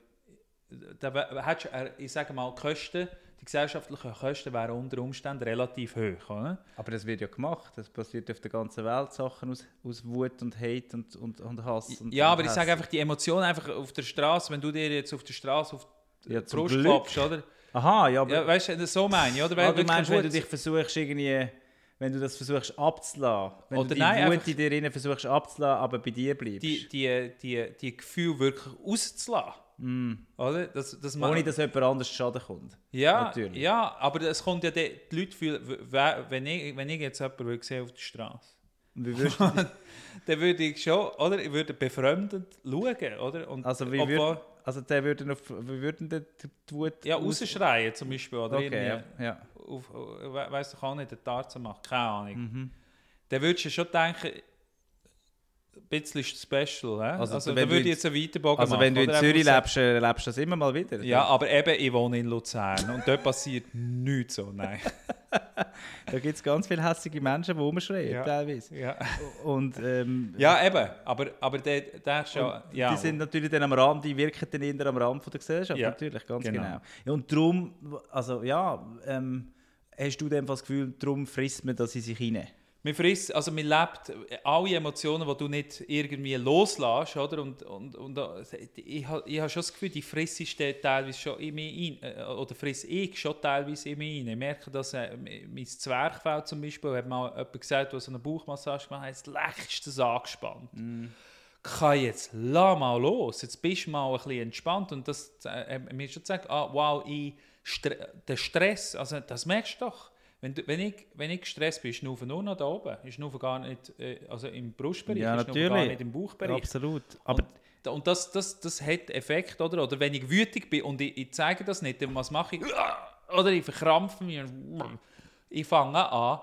da wär- hättest du, äh, ich sage mal, Kosten, die gesellschaftlichen Kosten wären unter Umständen relativ hoch, oder? Aber das wird ja gemacht. Das passiert auf der ganzen Welt Sachen aus, aus Wut und Hate und, und, und Hass. Und, Ja, und aber ich Hass. sage einfach, die Emotionen einfach auf der Straße, wenn du dir jetzt auf der Straße auf die Ja, Brust klopfst, oder? Aha, ja, aber Ja, weißt du, so meine ich, oder? ah, du meinst, wenn du dich versuchst irgendwie, wenn du das versuchst abzulassen, wenn Oder du die nein, Wut in dir drinnen versuchst abzulassen, aber bei dir bleibst. die, die, die, die Gefühle wirklich rauszulassen. Oder? Das, das man- Mm. Ohne dass jemand anders Schaden kommt. ja, natürlich. ja, aber es kommt ja, die, die Leute fühlen, wenn ich, wenn ich jetzt jemanden sehen auf der Straße, wie würdest du, dann würde ich schon, oder? Ich würde befremdet schauen, oder? Und also, wie obwohl- würd, also der würde auf, wie würden die, die Wut... ja, aus- rausschreien zum Beispiel, oder? Okay, ja. ja. Auf, we weiss doch auch nicht, den Tarzen macht, keine Ahnung. Mhm. Dann würdest du schon denken, ein bisschen special, hä? Also, Also, wenn würde ich in- jetzt einen Weiterbogen Also machen. wenn du in? Zürich lebst, äh, lebst du das immer mal wieder? Ja, aber eben, ich wohne in Luzern und dort passiert nichts so, nein. Da gibt es ganz viele hässliche Menschen, die rumschreien, Ja. teilweise. Ja, Und, ähm, ja eben, aber, aber der, der schon, ja. Die sind natürlich dann am Rand, die wirken dann eher am Rand von der Gesellschaft, Ja, natürlich, ganz genau. genau. Ja, und darum, also ja, ähm, hast du dann das Gefühl, darum frisst man das in sich hinein? Man frisst, also man lebt alle Emotionen, die du nicht irgendwie loslässt, oder? Und, und, und äh, ich habe ich ha schon das Gefühl, die dann teilweise schon in mich ein, äh, oder friss ich schon teilweise in mich rein. Ich merke, dass äh, mein Zwerchfell zum Beispiel, hat mal jemand gesagt, der so eine Bauchmassage gemacht hat, das lächstes angespannt. Kann jetzt, lass mal los, jetzt bist du mal ein bisschen entspannt und das, äh, mir schon gesagt, ah, wow, ich, Stre der Stress, also das merkst du doch. Wenn, du, wenn, ich, wenn ich gestresst bin, ist Schnaufen nur noch da oben. Ist Schnaufen gar nicht, äh, also im Brustbereich, Ja, ist Schnaufen gar natürlich. nicht im Bauchbereich. Absolut. Aber Und, und das, das, das hat Effekt, oder? Oder wenn ich wütig bin und ich, ich zeige das nicht, dann was mache ich? Oder ich verkrampfe mich. ich fange an,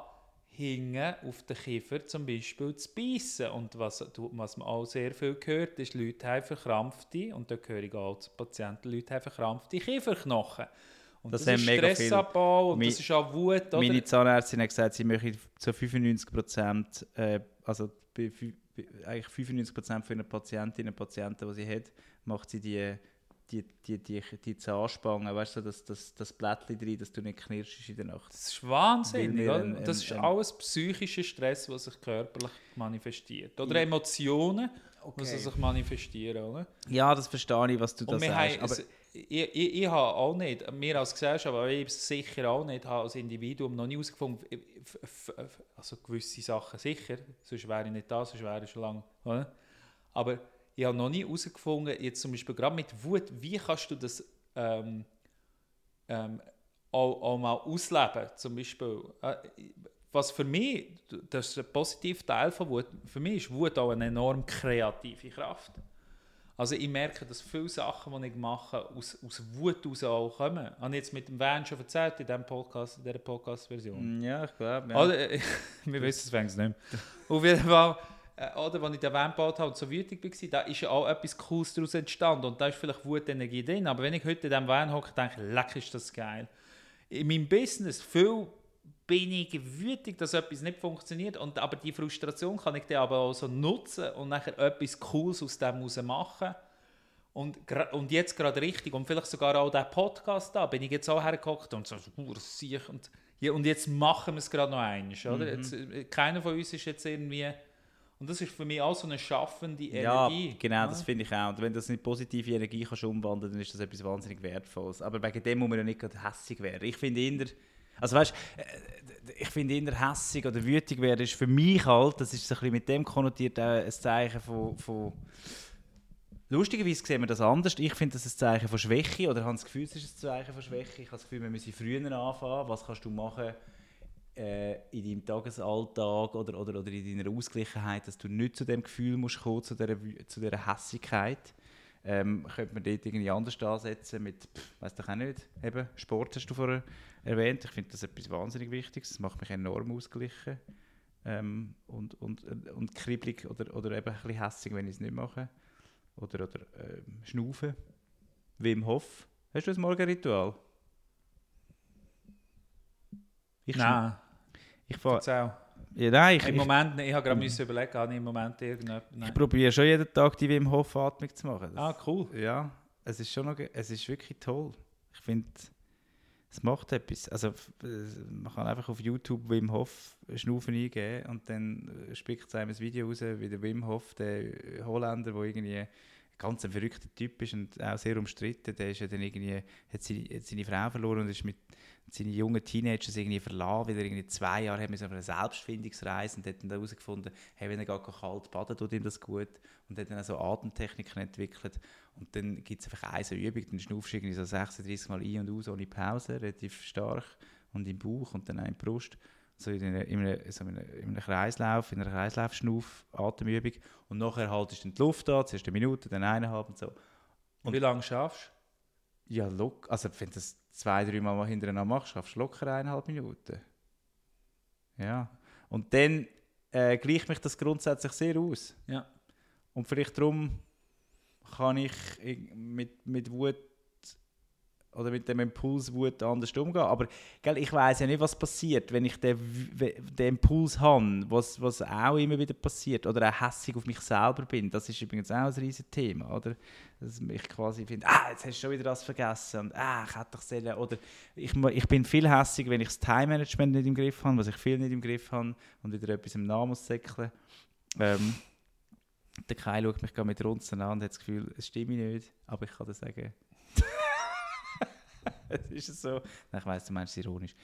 hinten auf den Kiefer zum Beispiel zu beißen. Und was, was man auch sehr viel hört, ist, Leute haben verkrampfte, und da gehöre ich auch zu Patienten, Leute haben verkrampfte Kieferknochen. Und Das das, ist mega Stressabbau und Mi- das ist auch Wut. Oder? Meine Zahnärztin hat gesagt, sie möchte zu 95 Prozent, äh, also eigentlich 95 Prozent von ihren Patientinnen und Patienten, die sie hat, macht sie die, die, die, die, die Zahnspange, weißt du, das, das, das Blättchen drin, dass du nicht knirschst in der Nacht. Das ist wahnsinnig, ein- Und das ein- ist ein- alles psychischer Stress, der sich körperlich manifestiert. Oder Emotionen, die sich manifestieren, oder? Ja, das verstehe ich, was du da Und sagst. haben, Aber es- ich, ich, ich habe auch nicht, wir als Gesellschaft, aber ich sicher auch nicht, habe als Individuum noch nie herausgefunden, also gewisse Sachen sicher, sonst wäre ich nicht da, sonst wäre ich schon lange, oder? Aber ich habe noch nie herausgefunden, jetzt zum Beispiel gerade mit Wut, wie kannst du das ähm, ähm, auch, auch mal ausleben, zum Beispiel. Äh, was für mich, das ist ein positiver Teil von Wut, für mich ist Wut auch eine enorm kreative Kraft. Also ich merke, dass viele Sachen, die ich mache, aus, aus Wut heraus auch kommen. Habe ich jetzt mit dem Van schon erzählt in diesem Podcast, in dieser Podcast-Version. ja, ich glaube, ja. Oder, äh, wir wissen es wenigstens nicht mehr. Auf jeden Fall, äh, oder, als ich den Van gebaut habe und so wütend war, da ist ja auch etwas Cooles daraus entstanden. Und da ist vielleicht Wutenergie drin. Aber wenn ich heute in diesem Van hocke, denke ich, leck, ist das geil. In meinem Business viel bin ich wütend, dass etwas nicht funktioniert. Und, aber die Frustration kann ich dann aber auch so nutzen und nachher etwas Cooles aus dem heraus machen. Und, und jetzt gerade richtig, und vielleicht sogar auch der Podcast da, bin ich jetzt auch hergehockt und so, uh, das sehe ich. Und, ja, und jetzt machen wir es gerade noch oder? Mhm. Jetzt, äh, keiner von uns ist jetzt irgendwie... Und das ist für mich auch so eine schaffende Ja, Energie. genau, ja? das finde ich auch. Und wenn du das in positive Energie kannst umwandeln dann ist das etwas wahnsinnig Wertvolles. Aber wegen dem muss man ja nicht gerade hässig werden. Ich finde eher, also weißt, äh, ich finde eher hässig oder wütig werden ist für mich halt, das ist so ein bisschen mit dem konnotiert, auch ein Zeichen von, von Lustigerweise sehen wir das anders. Ich finde das ein Zeichen von Schwäche oder habe das Gefühl, es ist ein Zeichen von Schwäche. Ich habe das Gefühl, wir müssen früher anfangen. Was kannst du machen äh, in deinem Tagesalltag oder, oder, oder in deiner Ausgleichheit, dass du nicht zu dem Gefühl musst kommen, zu dieser, zu dieser Hässigkeit. Ähm, könnte man dort irgendwie anders ansetzen mit, weiss doch auch nicht, eben Sport hast du vorher erwähnt. Ich finde das etwas wahnsinnig Wichtiges. Das macht mich enorm ausgeglichen ähm, und, und, und kribbelig oder, oder eben ein bisschen hässig, wenn ich es nicht mache. Oder, oder ähm, schnaufen. Wim Hof. Hast du ein Morgenritual? Ich Nein, Ich, fahr, erzähl. Ja, nein, ich, Im Moment, ich habe gerade müssen überlegen, habe ich im Moment irgendetwas... ich probiere schon jeden Tag die Wim Hof Atmung zu machen. Das, Ah, cool. Ja, es ist schon noch, es ist wirklich toll. Ich finde, es macht etwas. Also man kann einfach auf YouTube Wim Hof Schnaufen eingeben und dann äh, spickt es einem ein Video raus, wie der Wim Hof, der Holländer, der irgendwie ganz ein verrückter Typ ist und auch sehr umstritten, der ist ja dann irgendwie, hat seine, hat seine Frau verloren und ist mit seinen jungen Teenagers irgendwie verlassen, weil er irgendwie zwei Jahre hat auf einer Selbstfindungsreise und hat dann herausgefunden, hey, wenn er gar kalt baden, tut ihm das gut und hat dann auch so Atemtechniken entwickelt. Und dann gibt es einfach eine Übung, dann schnaufst du irgendwie so 36 Mal ein und aus ohne Pause, relativ stark und im Bauch und dann auch in die Brust, so in, einer, in, so in, einem, in einem Kreislauf, in einer Kreislaufschnauf-Atemübung und nachher haltest du die Luft an, zuerst eine Minute, dann eineinhalb und so. Und wie lange schaffst Ja, lock, also wenn du das zwei, drei Mal hintereinander machst, schaffst du locker eineinhalb Minuten. Ja, und dann äh, gleicht mich das grundsätzlich sehr aus. du? Ja. Und vielleicht darum kann ich mit, mit Wut oder mit dem Impuls Wut anders umgehen. Aber gell, ich weiß ja nicht, was passiert, wenn ich den, den Impuls habe, was, was auch immer wieder passiert. Oder auch hässig auf mich selber bin. Das ist übrigens auch ein riesiges Thema. Oder? Dass ich quasi finde, ah, jetzt hast du schon wieder das vergessen. Und, ah, ich hätte doch sollen. Oder ich, ich bin viel hässig, wenn ich das Time-Management nicht im Griff habe, was ich viel nicht im Griff habe und wieder etwas im Namen säckeln. Ähm, der Kai schaut mich gerade mit Runzen an und hat das Gefühl, es stimmt nicht, aber ich kann dir sagen. es ist so. Ich weiss, du meinst es ironisch.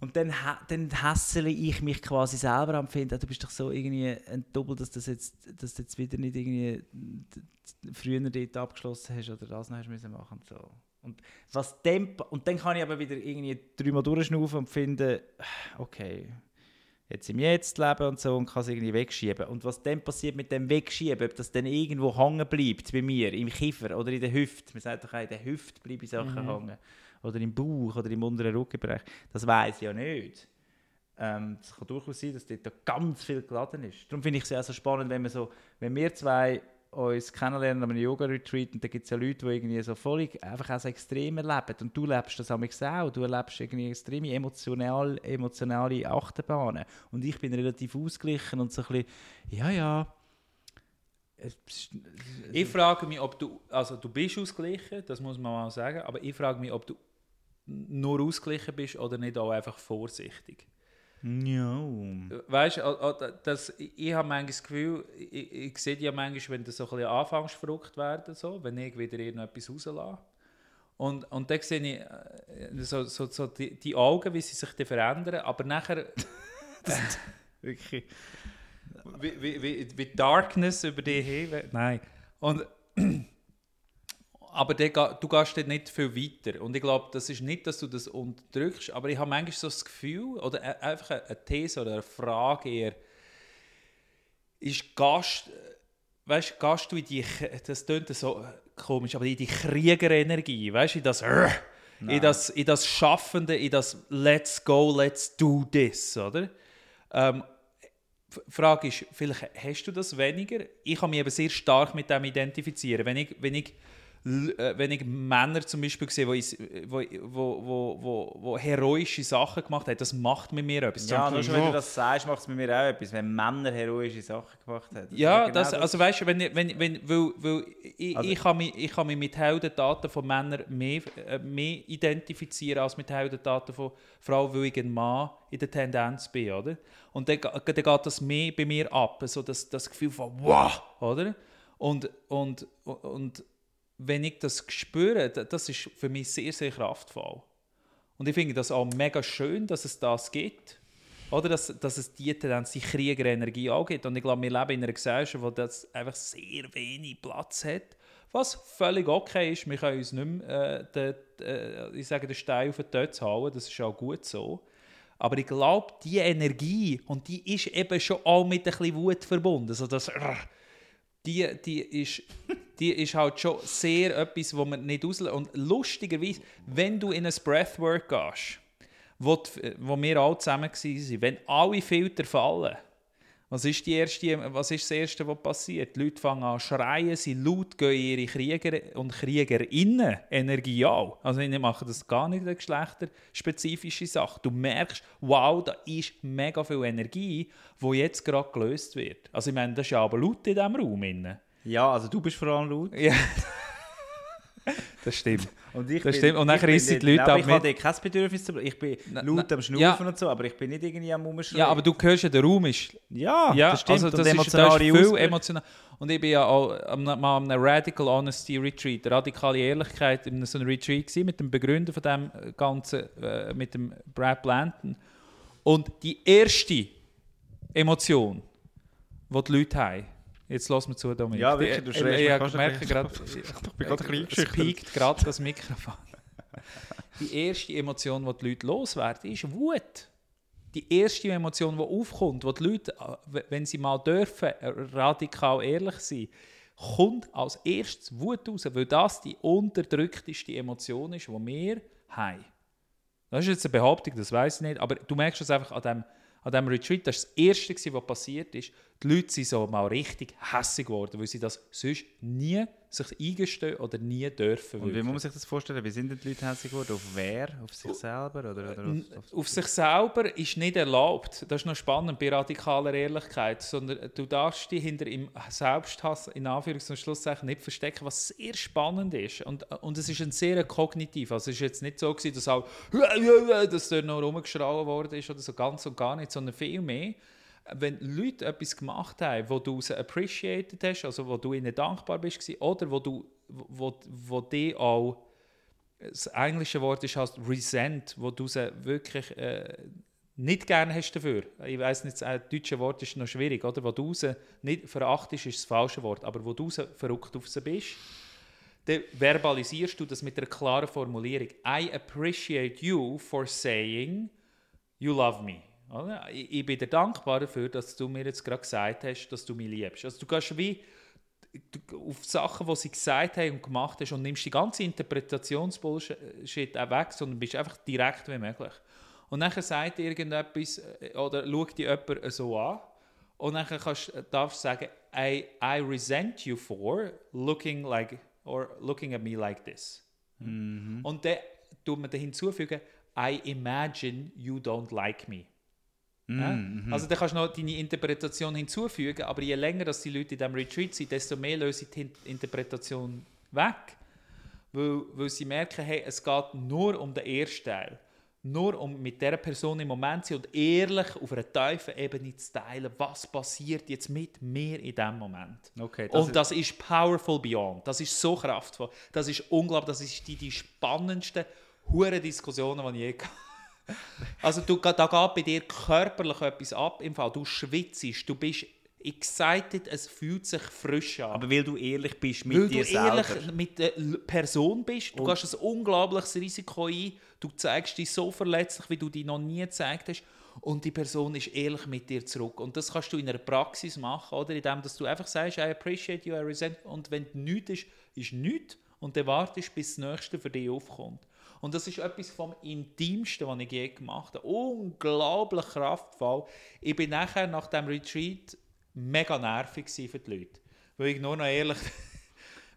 Und dann, dann hässele ich mich quasi selber am finden, du bist doch so irgendwie ein Doppel, dass, das jetzt, dass du jetzt wieder nicht irgendwie früher dort abgeschlossen hast oder das noch hast müssen machen und so. Und, was und dann kann ich aber wieder irgendwie dreimal durchschnaufen und finden, okay, jetzt im Jetzt leben und so und kann es irgendwie wegschieben. Und was dann passiert mit dem Wegschieben, ob das dann irgendwo hängen bleibt bei mir, im Kiefer oder in der Hüfte, man sagt doch auch, in der Hüfte bleiben Sachen Mhm. hängen. oder im Bauch oder im unteren Rückenbereich. Das weiß ich ja nicht. Ähm, es kann durchaus sein, dass dort ganz viel geladen ist. Darum finde ich es auch so spannend, wenn, wir so, wenn wir zwei uns kennenlernen an einem Yoga-Retreat und da gibt es ja Leute, die irgendwie so voll einfach so extrem erleben. Und du lebst das auch, du erlebst irgendwie extreme emotional, emotionale Achterbahnen. Und ich bin relativ ausgeglichen und so ein bisschen, ja, ja, ich frage mich, ob du, also du bist ausgeglichen, das muss man mal sagen, aber ich frage mich, ob du nur ausgeglichen bist oder nicht auch einfach vorsichtig. Ja. Weißt du, ich habe manchmal das Gefühl, ich, ich sehe ja manchmal, wenn du so ein bisschen anfängst verrückt werden, so, wenn ich wieder irgendetwas rauslasse. Und, und dann sehe ich äh, so, so, so die, die Augen, wie sie sich verändern, aber nachher... Wirklich... Wie, wie, wie, wie Darkness über dich hin... Nein. Und aber der, du gehst dort nicht viel weiter. Und ich glaube, das ist nicht, dass du das unterdrückst, aber ich habe manchmal so das Gefühl, oder e-, einfach eine These oder eine Frage eher, ist Gast, weißt, gehst du in die, das klingt so komisch, aber in die Kriegerenergie, weißt du, in das, in das, in das Schaffende, in das Let's go, let's do this, oder? Ähm, die Frage ist, vielleicht hast du das weniger? Ich kann mich eben sehr stark mit dem identifizieren. Wenn ich, wenn ich äh, wenn ich Männer zum Beispiel sehe, die wo, wo, wo, wo, wo heroische Sachen gemacht haben, das macht mit mir etwas. Ja, nur schon, wenn du das sagst, macht es mit mir auch etwas, wenn Männer heroische Sachen gemacht haben. Ja, genau das, also weißt du, wenn, wenn, wenn, weil, weil ich, also, ich, kann mich, ich kann mich mit Heldentaten von Männern mehr, äh, mehr identifizieren als mit Heldentaten von Frauen, weil ich ein Mann in der Tendenz bin, oder? Und dann, dann geht das mehr bei mir ab, so das, das Gefühl von wow, oder? Und, und, und wenn ich das spüre, das ist für mich sehr, sehr kraftvoll. Und ich finde das auch mega schön, dass es das gibt. Oder dass, dass es die Tendenz, die Kriegerenergie auch gibt. Und ich glaube, wir leben in einer Gesellschaft, wo das einfach sehr wenig Platz hat. Was völlig okay ist. Wir können uns nicht mehr, äh, den, äh, ich sage, den Stein auf den Tod hauen. Das ist auch gut so. Aber ich glaube, die Energie, und die ist eben schon auch mit ein bisschen Wut verbunden. Also das, die, die, ist, die ist halt schon sehr etwas, wo man nicht auslässt. Und lustigerweise, wenn du in ein Breathwork gehst, wo, die, wo wir alle zusammen waren, wenn alle Filter fallen, was ist, die erste, was ist das Erste, was passiert? Die Leute fangen an zu schreien, sie laut gehen ihre Krieger und Kriegerinnen Energie an. Also ich mache das gar nicht eine geschlechterspezifische Sache. Du merkst, wow, da ist mega viel Energie, die jetzt gerade gelöst wird. Also ich meine, das ist ja aber laut in diesem Raum. Ja, also du bist vor allem laut. Ja. Das stimmt. Und ich das bin, stimmt. Und dann rissen die Leute auch Ich habe kein Bedürfnis zu Ich bin na, laut na, am Schnaufen ja. und so, aber ich bin nicht irgendwie am Umschreien. Ja, aber du hörst ja, der Raum ist... Ja, ja das stimmt. Also das, ist, das ist viel emotional. Und ich bin ja auch einem Radical Honesty Retreat, radikale Ehrlichkeit, in so einem Retreat gewesen, mit dem Begründer von dem Ganzen, äh, mit dem Brad Blanton. Und die erste Emotion, die die Leute haben, Jetzt lass mir zu, Dominik. Ja, wirklich, du schreibst Ich, ich merke gerade, ich bin gerade ein Es piekt gerade das Mikrofon. Die erste Emotion, die die Leute loswerden, ist Wut. Die erste Emotion, die aufkommt, wo die Leute, wenn sie mal dürfen, radikal ehrlich sein, kommt als erstes Wut raus, weil das die unterdrückteste Emotion ist, die wir haben. Das ist jetzt eine Behauptung, das weiß ich nicht, aber du merkst es einfach an dem, an dem Retreat, das war das Erste, was passiert ist die Leute sind so mal richtig hässig geworden, weil sie das sonst nie sich eingestehen oder nie dürfen. Und wie muss man sich das vorstellen? Wie sind denn die Leute hässig geworden? Auf wer? Auf sich selber? Oder, oder auf, auf, auf, sich selber ist nicht erlaubt. Das ist noch spannend bei radikaler Ehrlichkeit. Sondern du darfst dich hinter im Selbsthass in Anführungs- und Schlusszeichen nicht verstecken, was sehr spannend ist. Und, und es ist ein sehr kognitiv. Also es ist jetzt nicht so gewesen, dass auch dass dort noch rumgeschrien worden ist oder so ganz und gar nicht, sondern viel mehr wenn Leute etwas gemacht haben, wo du sie appreciated hast, also wo du ihnen dankbar bist oder wo du wo, wo die auch das englische Wort ist heißt resent, wo du sie wirklich äh, nicht gerne hast dafür. Ich weiß nicht, das deutsche Wort ist noch schwierig, oder? Wo du sie nicht verachtest, ist das falsche Wort, aber wo du sie verrückt auf sie bist, dann verbalisierst du das mit einer klaren Formulierung. I appreciate you for saying you love me. Ich, bin dir dankbar dafür, dass du mir jetzt gerade gesagt hast, dass du mich liebst. Also du gehst wie auf Sachen, die sie gesagt haben und gemacht hast und nimmst die ganze Interpretationsbullshit auch weg, sondern bist einfach direkt wie möglich. Und dann sagt irgendetwas äh, oder schaut dich jemand so an und dann kannst, darfst du sagen, I, I resent you for looking like or looking at me like this. Mhm. Und dann tut man da hinzufügen, I imagine you don't like me. Ja? Mhm. Also da kannst du noch deine Interpretation hinzufügen, aber je länger dass die Leute in diesem Retreat sind, desto mehr lösen die Hin- Interpretation weg. Weil, weil sie merken, hey, es geht nur um den ersten Teil. Nur um mit dieser Person im Moment zu sein und ehrlich auf einer tiefen Ebene zu teilen, was passiert jetzt mit mir in diesem Moment. Okay, das und das ist powerful beyond. Das ist so kraftvoll. Das ist unglaublich. Das ist die, die spannendsten hure Diskussionen, die ich je gehabt habe. Also du, da geht bei dir körperlich etwas ab. Im Fall. Du schwitzt, du bist excited, es fühlt sich frisch an. Aber weil du ehrlich bist mit Weil dir du selber. ehrlich mit der Person bist, du Und- gehst ein unglaubliches Risiko ein, du zeigst dich so verletzlich, wie du dich noch nie gezeigt hast und die Person ist ehrlich mit dir zurück. Und das kannst du in einer Praxis machen, oder? Indem dass du einfach sagst, I appreciate you, I resent und wenn nichts ist, ist nichts und dann wartest, bis das Nächste für dich aufkommt. Und das ist etwas vom Intimsten, was ich je gemacht habe. Unglaublich kraftvoll. Ich bin nachher nach dem Retreat mega nervig für die Leute. Weil ich nur noch ehrlich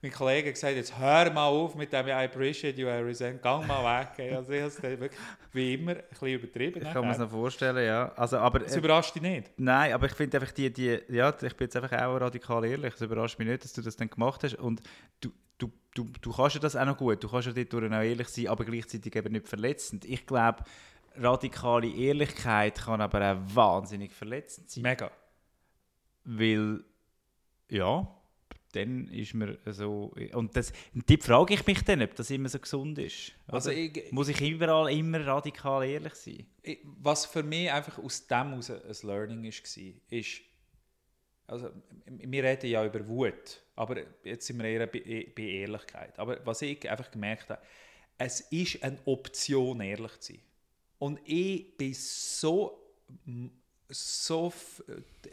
mein Kollege gesagt jetzt hör mal auf mit dem I appreciate you, I resent, gang mal weg. Also ich habe es wirklich, wie immer, ein bisschen übertrieben. Ich kann mir das noch vorstellen, ja. Also, aber, Das äh, überrascht dich nicht. nein, aber ich finde einfach die, die, ja, ich bin jetzt einfach auch radikal ehrlich. Es überrascht mich nicht, dass du das dann gemacht hast. Und du, du, du, du kannst ja das auch noch gut. Du kannst ja dort auch ehrlich sein, aber gleichzeitig eben nicht verletzend. Ich glaube, radikale Ehrlichkeit kann aber auch wahnsinnig verletzend sein. Mega. Weil, ja, dann ist mir so. Und, das, die frage ich mich dann, ob das immer so gesund ist. Also ich, muss ich überall immer radikal ehrlich sein? ich, was für mich einfach aus dem heraus ein Learning war, ist, also wir reden ja über Wut, aber jetzt sind wir eher bei, bei Ehrlichkeit. Aber was ich einfach gemerkt habe, es ist eine Option, ehrlich zu sein. Und ich bin so, so, f-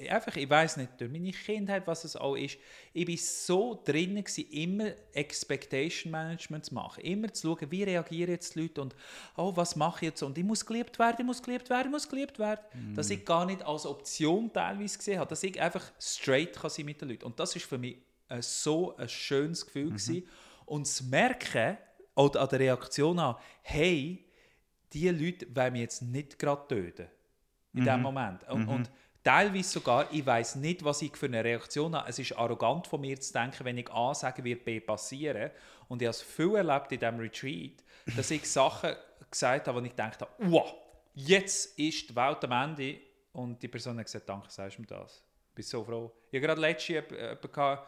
einfach, ich weiß nicht, durch meine Kindheit, was es auch ist, ich bin so drin gewesen, immer Expectation Management zu machen, immer zu schauen, wie reagieren jetzt die Leute und oh, was mache ich jetzt? Und ich muss geliebt werden, ich muss geliebt werden, ich muss geliebt werden, dass ich gar nicht als Option teilweise gesehen habe, dass ich einfach straight kann sein mit den Leuten. Und das ist für mich äh, so ein schönes Gefühl gewesen. und zu merken oder an der Reaktion an, hey, die Leute wollen mich jetzt nicht gerade töten in dem Moment. Und, und teilweise sogar, ich weiß nicht, was ich für eine Reaktion habe. Es ist arrogant von mir zu denken, wenn ich A sage, wird B passieren. Und ich habe es viel erlebt in diesem Retreat, dass ich Sachen gesagt habe, wo ich gedacht habe, wow, jetzt ist die Welt am Ende. Und die Person hat gesagt, danke, sagst du mir das. Ich bin so froh. Ich habe gerade letztens jemanden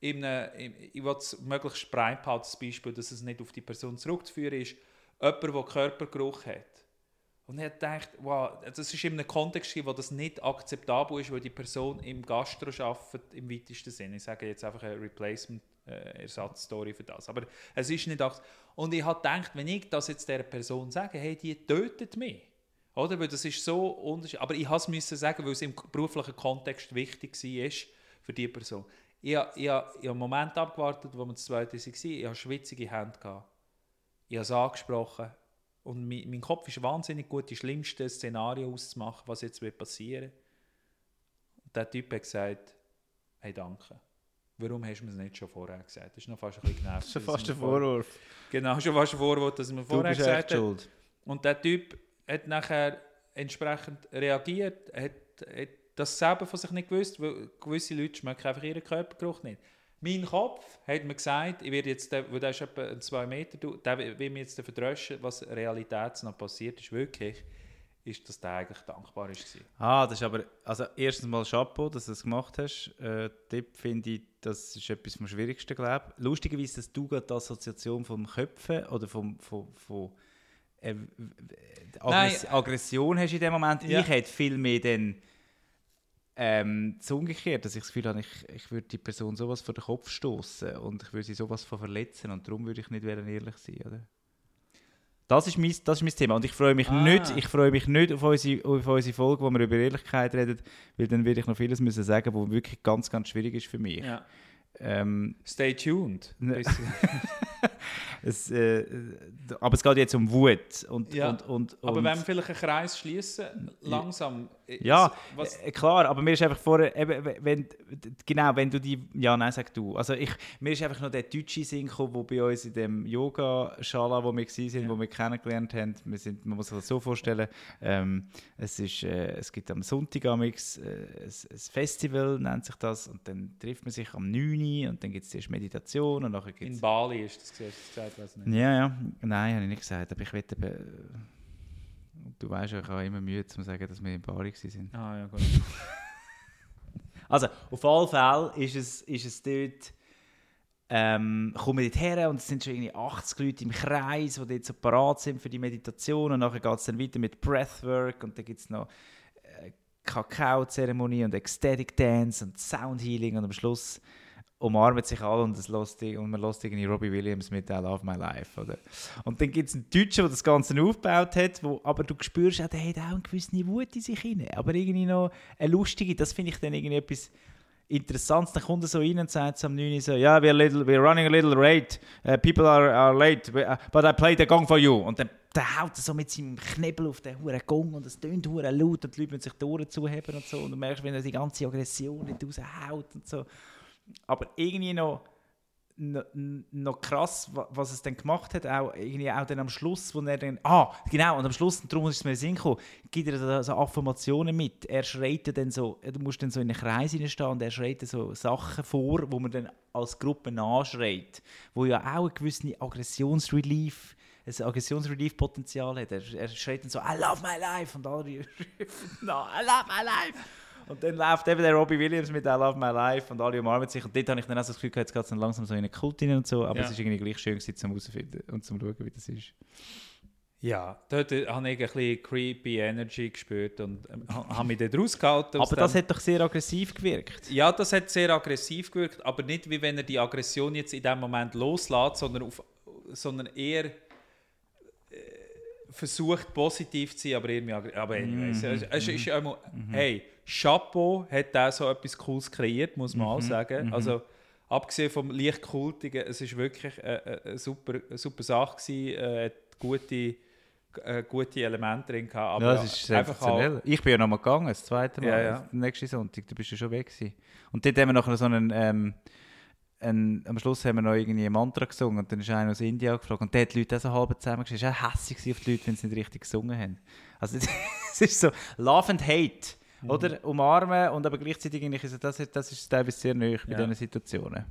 in einem, in, ich will es möglichst breit behalten, das Beispiel, dass es nicht auf die Person zurückzuführen ist, jemand, der Körpergeruch hat. Und ich dachte, wow, das ist in einem Kontext, wo das nicht akzeptabel ist, weil die Person im Gastro arbeitet, im weitesten Sinne. Ich sage jetzt einfach eine Replacement-Ersatzstory für das. Aber es ist nicht akzeptabel. Und ich habe gedacht, wenn ich das jetzt dieser Person sage, hey, die tötet mich. Oder? Weil das ist so unterschiedlich. Aber ich musste es sagen, weil es im beruflichen Kontext wichtig war für diese Person. Ich, habe- ich, ich habe einen Moment abgewartet, wo wir das zweite waren. Ich hatte schwitzige Hände. Gehabt. Ich habe es angesprochen. Und mein, mein Kopf ist wahnsinnig gut, die schlimmsten Szenarien auszumachen, was jetzt wird passieren Und der Typ hat gesagt, hey, danke. Warum hast du mir es nicht schon vorher gesagt? Das ist noch fast ein bisschen genervt. Das ist fast ein mir vor- Vorwurf. Genau, schon fast ein Vorwurf, dass mir Du vorher gesagt hat. Und der Typ hat nachher entsprechend reagiert, hat, hat das selber von sich nicht gewusst, weil gewisse Leute schmecken einfach ihren Körpergeruch nicht. Mein Kopf hat mir gesagt, ich werde jetzt, weil der ist etwa zwei Meter, der will mir jetzt verdröschen, was Realität noch passiert ist, wirklich, ist, dass der eigentlich dankbar war. Ah, das ist aber, also erstens mal Chapeau, dass du das gemacht hast. Äh, Tipp finde ich, das ist etwas vom Schwierigsten, glaube ich. Lustigerweise, dass du gerade die Assoziation vom Köpfen oder vom, vom, von äh, Aggress Nein. Aggression hast in dem Moment. Ja. Ich hätte viel mehr dann ähm, das umgekehrt, dass ich das Gefühl habe, ich, ich würde die Person sowas vor den Kopf stoßen und ich würde sie sowas von verletzen und darum würde ich nicht ehrlich sein, oder? Das ist, mein, das ist mein Thema und ich freue mich Ah. nicht, ich freue mich nicht auf unsere, auf unsere Folge, wo wir über Ehrlichkeit reden, weil dann werde ich noch vieles müssen sagen, was wirklich ganz, ganz schwierig ist für mich. Ja. Ähm, Stay tuned. Ne. Es, äh, aber es geht jetzt um Wut. Und, Ja, und, und, Aber und, wenn wir vielleicht einen Kreis schließen, langsam. Ja, Was, Äh, klar, aber mir ist einfach vorher, eben, wenn, genau, wenn du die, ja, nein, sag du. Also ich, mir ist einfach noch der deutsche Sinn gekommen, der bei uns in dem Yoga-Schala, wo wir waren, Ja. wo wir kennengelernt haben, wir sind, man muss sich das so vorstellen, ähm, es, ist, äh, es gibt am Sonntag amix, äh, ein, Festival, nennt sich das, und dann trifft man sich am 9 Uhr und dann gibt es erst Meditation und nachher gibt in. Bali ist das gesagt, gesagt weiß nicht. Ja, ja, nein, habe ich nicht gesagt, aber ich wette, eben, äh, du weißt ja, ich habe immer Mühe zu sagen, dass wir in Bali waren. Ah, ja, gut. Also, auf alle Fälle ist es, ist es dort, ähm, kommen wir dort her und es sind schon irgendwie 80 Leute im Kreis, die dort so parat sind für die Meditation und nachher geht es dann weiter mit Breathwork und dann gibt es noch äh, Kakao-Zeremonie und Ecstatic Dance und Sound Healing und am Schluss umarmen sich alle und, das lässt, und man lässt irgendwie Robbie Williams mit I Love My Life. Oder? Und dann gibt es einen Deutschen, der das Ganze aufgebaut hat, wo, aber du spürst auch, der hat auch eine gewisse Wut in sich hinein. Aber irgendwie noch eine lustige, das finde ich dann irgendwie etwas Interessantes. Dann kommt er so rein und sagt am 9 Uhr so, ja, we're, little, we're running a little late, uh, people are, are late, uh, but I played the gong for you. Und dann, dann haut so mit seinem Knebel auf den huren Gong und es tönt hure laut und die Leute müssen sich die Ohren zuheben und so. Und du merkst, wenn er die ganze Aggression nicht raushaut und so. Aber irgendwie noch, noch, noch krass, wa- was es dann gemacht hat, auch, irgendwie auch dann am Schluss, wo er dann, ah, genau, und am Schluss, und darum ist es mir in Sinn gekommen, gibt er so Affirmationen mit. Er schreit dann so, du musst dann so in einen Kreis hineinstehen und er schreit dann so Sachen vor, wo man dann als Gruppe nachschreit, wo ja auch ein gewisses Aggressionsrelief ein Aggressionsrelief-Potenzial hat. Er, er schreit dann so, I love my life und alle rufen nach, I love my life. Und dann läuft eben der Robbie Williams mit I Love My Life und alle umarmen sich. Und dort habe ich dann auch das Gefühl, jetzt geht es dann langsam so in einen Kult rein und so. Aber Ja. es ist irgendwie gleich schön gewesen, zum herausfinden und zum schauen, wie das ist. Ja, dort äh, habe ich ein bisschen creepy Energy gespürt und ähm, ha- habe mich dort rausgehalten. aus Aber das hat doch sehr aggressiv gewirkt. Ja, das hat sehr aggressiv gewirkt, aber nicht wie wenn er die Aggression jetzt in dem Moment loslässt, sondern, auf, sondern eher äh, versucht positiv zu sein, aber irgendwie aggr- aber anyways, Mhm. es, es ist einmal, hey, Chapeau hat da so etwas Cooles kreiert, muss man auch Mhm. sagen. Also abgesehen vom leicht kultigen, es ist wirklich äh, eine super, eine super Sache gewesen, äh, hat gute, äh, gute Elemente drin gehabt, aber ja, das ist einfach auch, sensationell. Ich bin ja noch mal gegangen, das zweite Mal, Ja, ja. nächsten Sonntag, da bist du schon weg gewesen. Und dort haben wir nachher so einen, ähm, einen, am Schluss haben wir noch irgendwie ein Mantra gesungen und dann ist einer aus Indien gefragt und der hat die Leute auch so halb zusammengeschrieben. Es war auch hässlich auf die Leute, wenn sie nicht richtig gesungen haben. Also es ist so Love and Hate, Mhm. oder? Umarmen und aber gleichzeitig ist das, das ist teilweise sehr nöch bei Ja. diesen Situationen.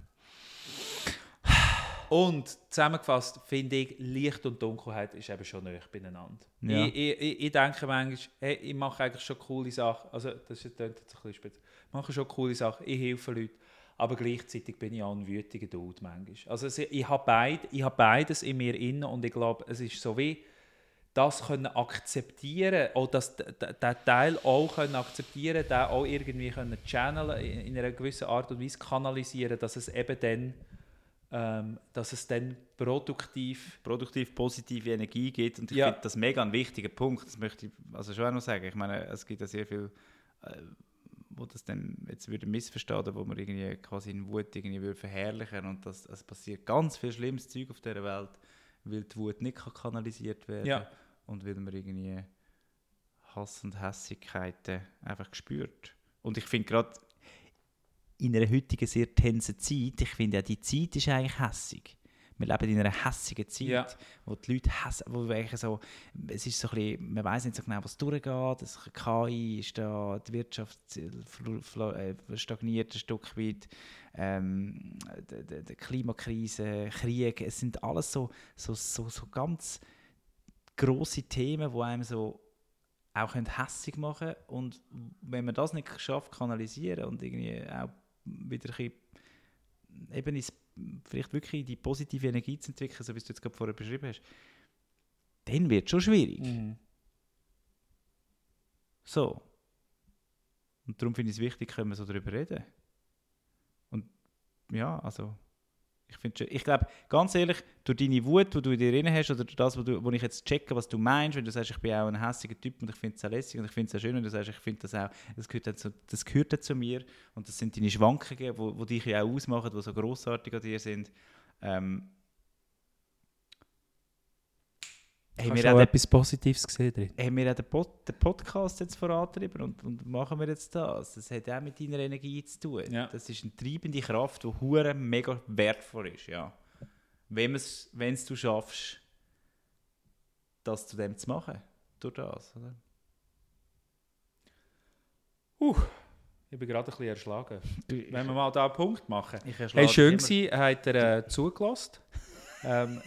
Und zusammengefasst finde ich, Licht und Dunkelheit ist eben schon näher beieinander. Ja. Ich, ich, ich, denke manchmal, hey, ich mache eigentlich schon coole Sachen. Also, das ist, klingt jetzt ein bisschen spitz. Ich mache schon coole Sachen, ich helfe Leuten. Aber gleichzeitig bin ich auch ein wütiger Dude manchmal. Also, ich habe beid, ich habe beides in mir inne und ich glaube, es ist so wie das können akzeptieren oder das, d- d- den Teil auch können akzeptieren, den auch irgendwie können channeln, in in einer gewissen Art und Weise kanalisieren, dass es eben dann, ähm, dass es dann produktiv produktiv positive Energie gibt. Und ich Ja. finde das mega ein wichtiger Punkt. Das möchte ich also schon auch noch sagen. Ich meine, es gibt ja sehr viel, äh, wo das dann jetzt würde missverstehen, oder wo man irgendwie quasi in Wut irgendwie würde verherrlichen und das, es passiert ganz viel schlimmes Zeug auf dieser Welt, weil die Wut nicht kann kanalisiert werden Ja. Und weil man irgendwie Hass und Hässigkeiten einfach spürt. Und ich finde gerade in einer heutigen sehr tensen Zeit, ich finde ja, die Zeit ist eigentlich hässig. Wir leben in einer hässigen Zeit, Ja. wo die Leute hassen, wo eigentlich so, es ist so ein bisschen, man weiß nicht so genau, was durchgeht, es KI ist da, die Wirtschaft äh, stagniert ein Stück weit, ähm, die, die, die Klimakrise, Krieg, es sind alles so, so, so, so ganz große Themen, die einem so auch können hässig machen und wenn man das nicht schafft, kanalisieren und irgendwie auch wieder ein bisschen eben ins, vielleicht wirklich die positive Energie zu entwickeln, so wie du jetzt gerade vorher beschrieben hast, dann wird es schon schwierig. Mhm. So. Und darum finde ich es wichtig, können wir so darüber reden. Und ja, also, Ich, find ich glaube, ganz ehrlich, durch deine Wut, die du in dir drin hast, oder durch das, wo, du, wo ich jetzt checke, was du meinst, wenn du sagst, ich bin auch ein hässiger Typ und ich finde es auch lässig und ich finde es auch schön, und du sagst, ich finde das auch, das gehört, dann zu, das gehört dann zu mir und das sind deine Schwankungen, wo dich ja auch ausmachen, die so grossartig an dir sind. Ähm, haben Hast wir du auch etwas Positives gesehen drin? haben wir auch den, Pod, den Podcast jetzt vorantrieben und, und machen wir jetzt das. Das hat auch mit deiner Energie zu tun. Ja. Das ist eine treibende Kraft, die hure mega wertvoll ist. Ja. Wenn es du schaffst, das zu dem zu machen. Durch das. Oder? Ich bin gerade ein bisschen erschlagen. Wenn wir mal da einen Punkt machen. Ich erschlage Hey, schön gewesen, hat er äh, zugelassen. ähm,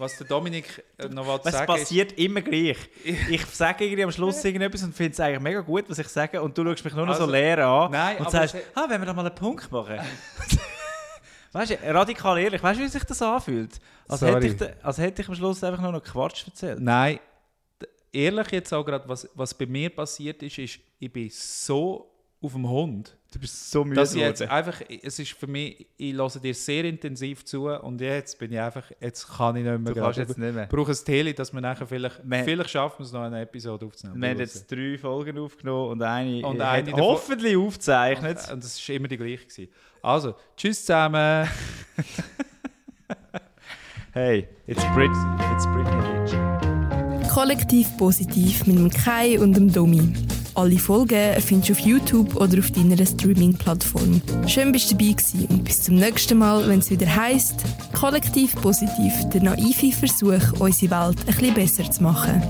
was der Dominik äh, noch Es sagen ist, passiert immer gleich. Ich sage irgendwie am Schluss irgendetwas und finde es eigentlich mega gut, was ich sage, und du schaust mich nur noch Also, so leer an nein, und sagst, es- ah, wenn wir da mal einen Punkt machen. weißt du, radikal ehrlich, weißt du, wie sich das anfühlt? Als hätte, ich, als hätte ich am Schluss einfach nur noch Quatsch erzählt. Nein, ehrlich jetzt auch gerade, was, was bei mir passiert ist, ist, ich bin so auf dem Hund, Du bist so müde dass ich jetzt einfach, es ist für mich, ich höre dir sehr intensiv zu und jetzt bin ich einfach, jetzt kann ich nicht mehr. Du kannst jetzt nicht mehr. Ich brauche ein Tele, dass wir nachher vielleicht, Wir- vielleicht schaffen wir es noch eine Episode aufzunehmen. Wir haben jetzt drei Folgen aufgenommen und eine, Und eine davon- hoffentlich aufgezeichnet. Und, das war immer die gleiche. Gewesen. Also, tschüss zusammen. Hey, it's Britney, it's Britney. Kollektiv positiv mit dem Kai und dem Domi. Alle Folgen findest du auf YouTube oder auf deiner Streaming-Plattform. Schön bist du dabei gewesen und bis zum nächsten Mal, wenn es wieder heisst, Kollektiv positiv, der naive Versuch, unsere Welt ein bisschen besser zu machen.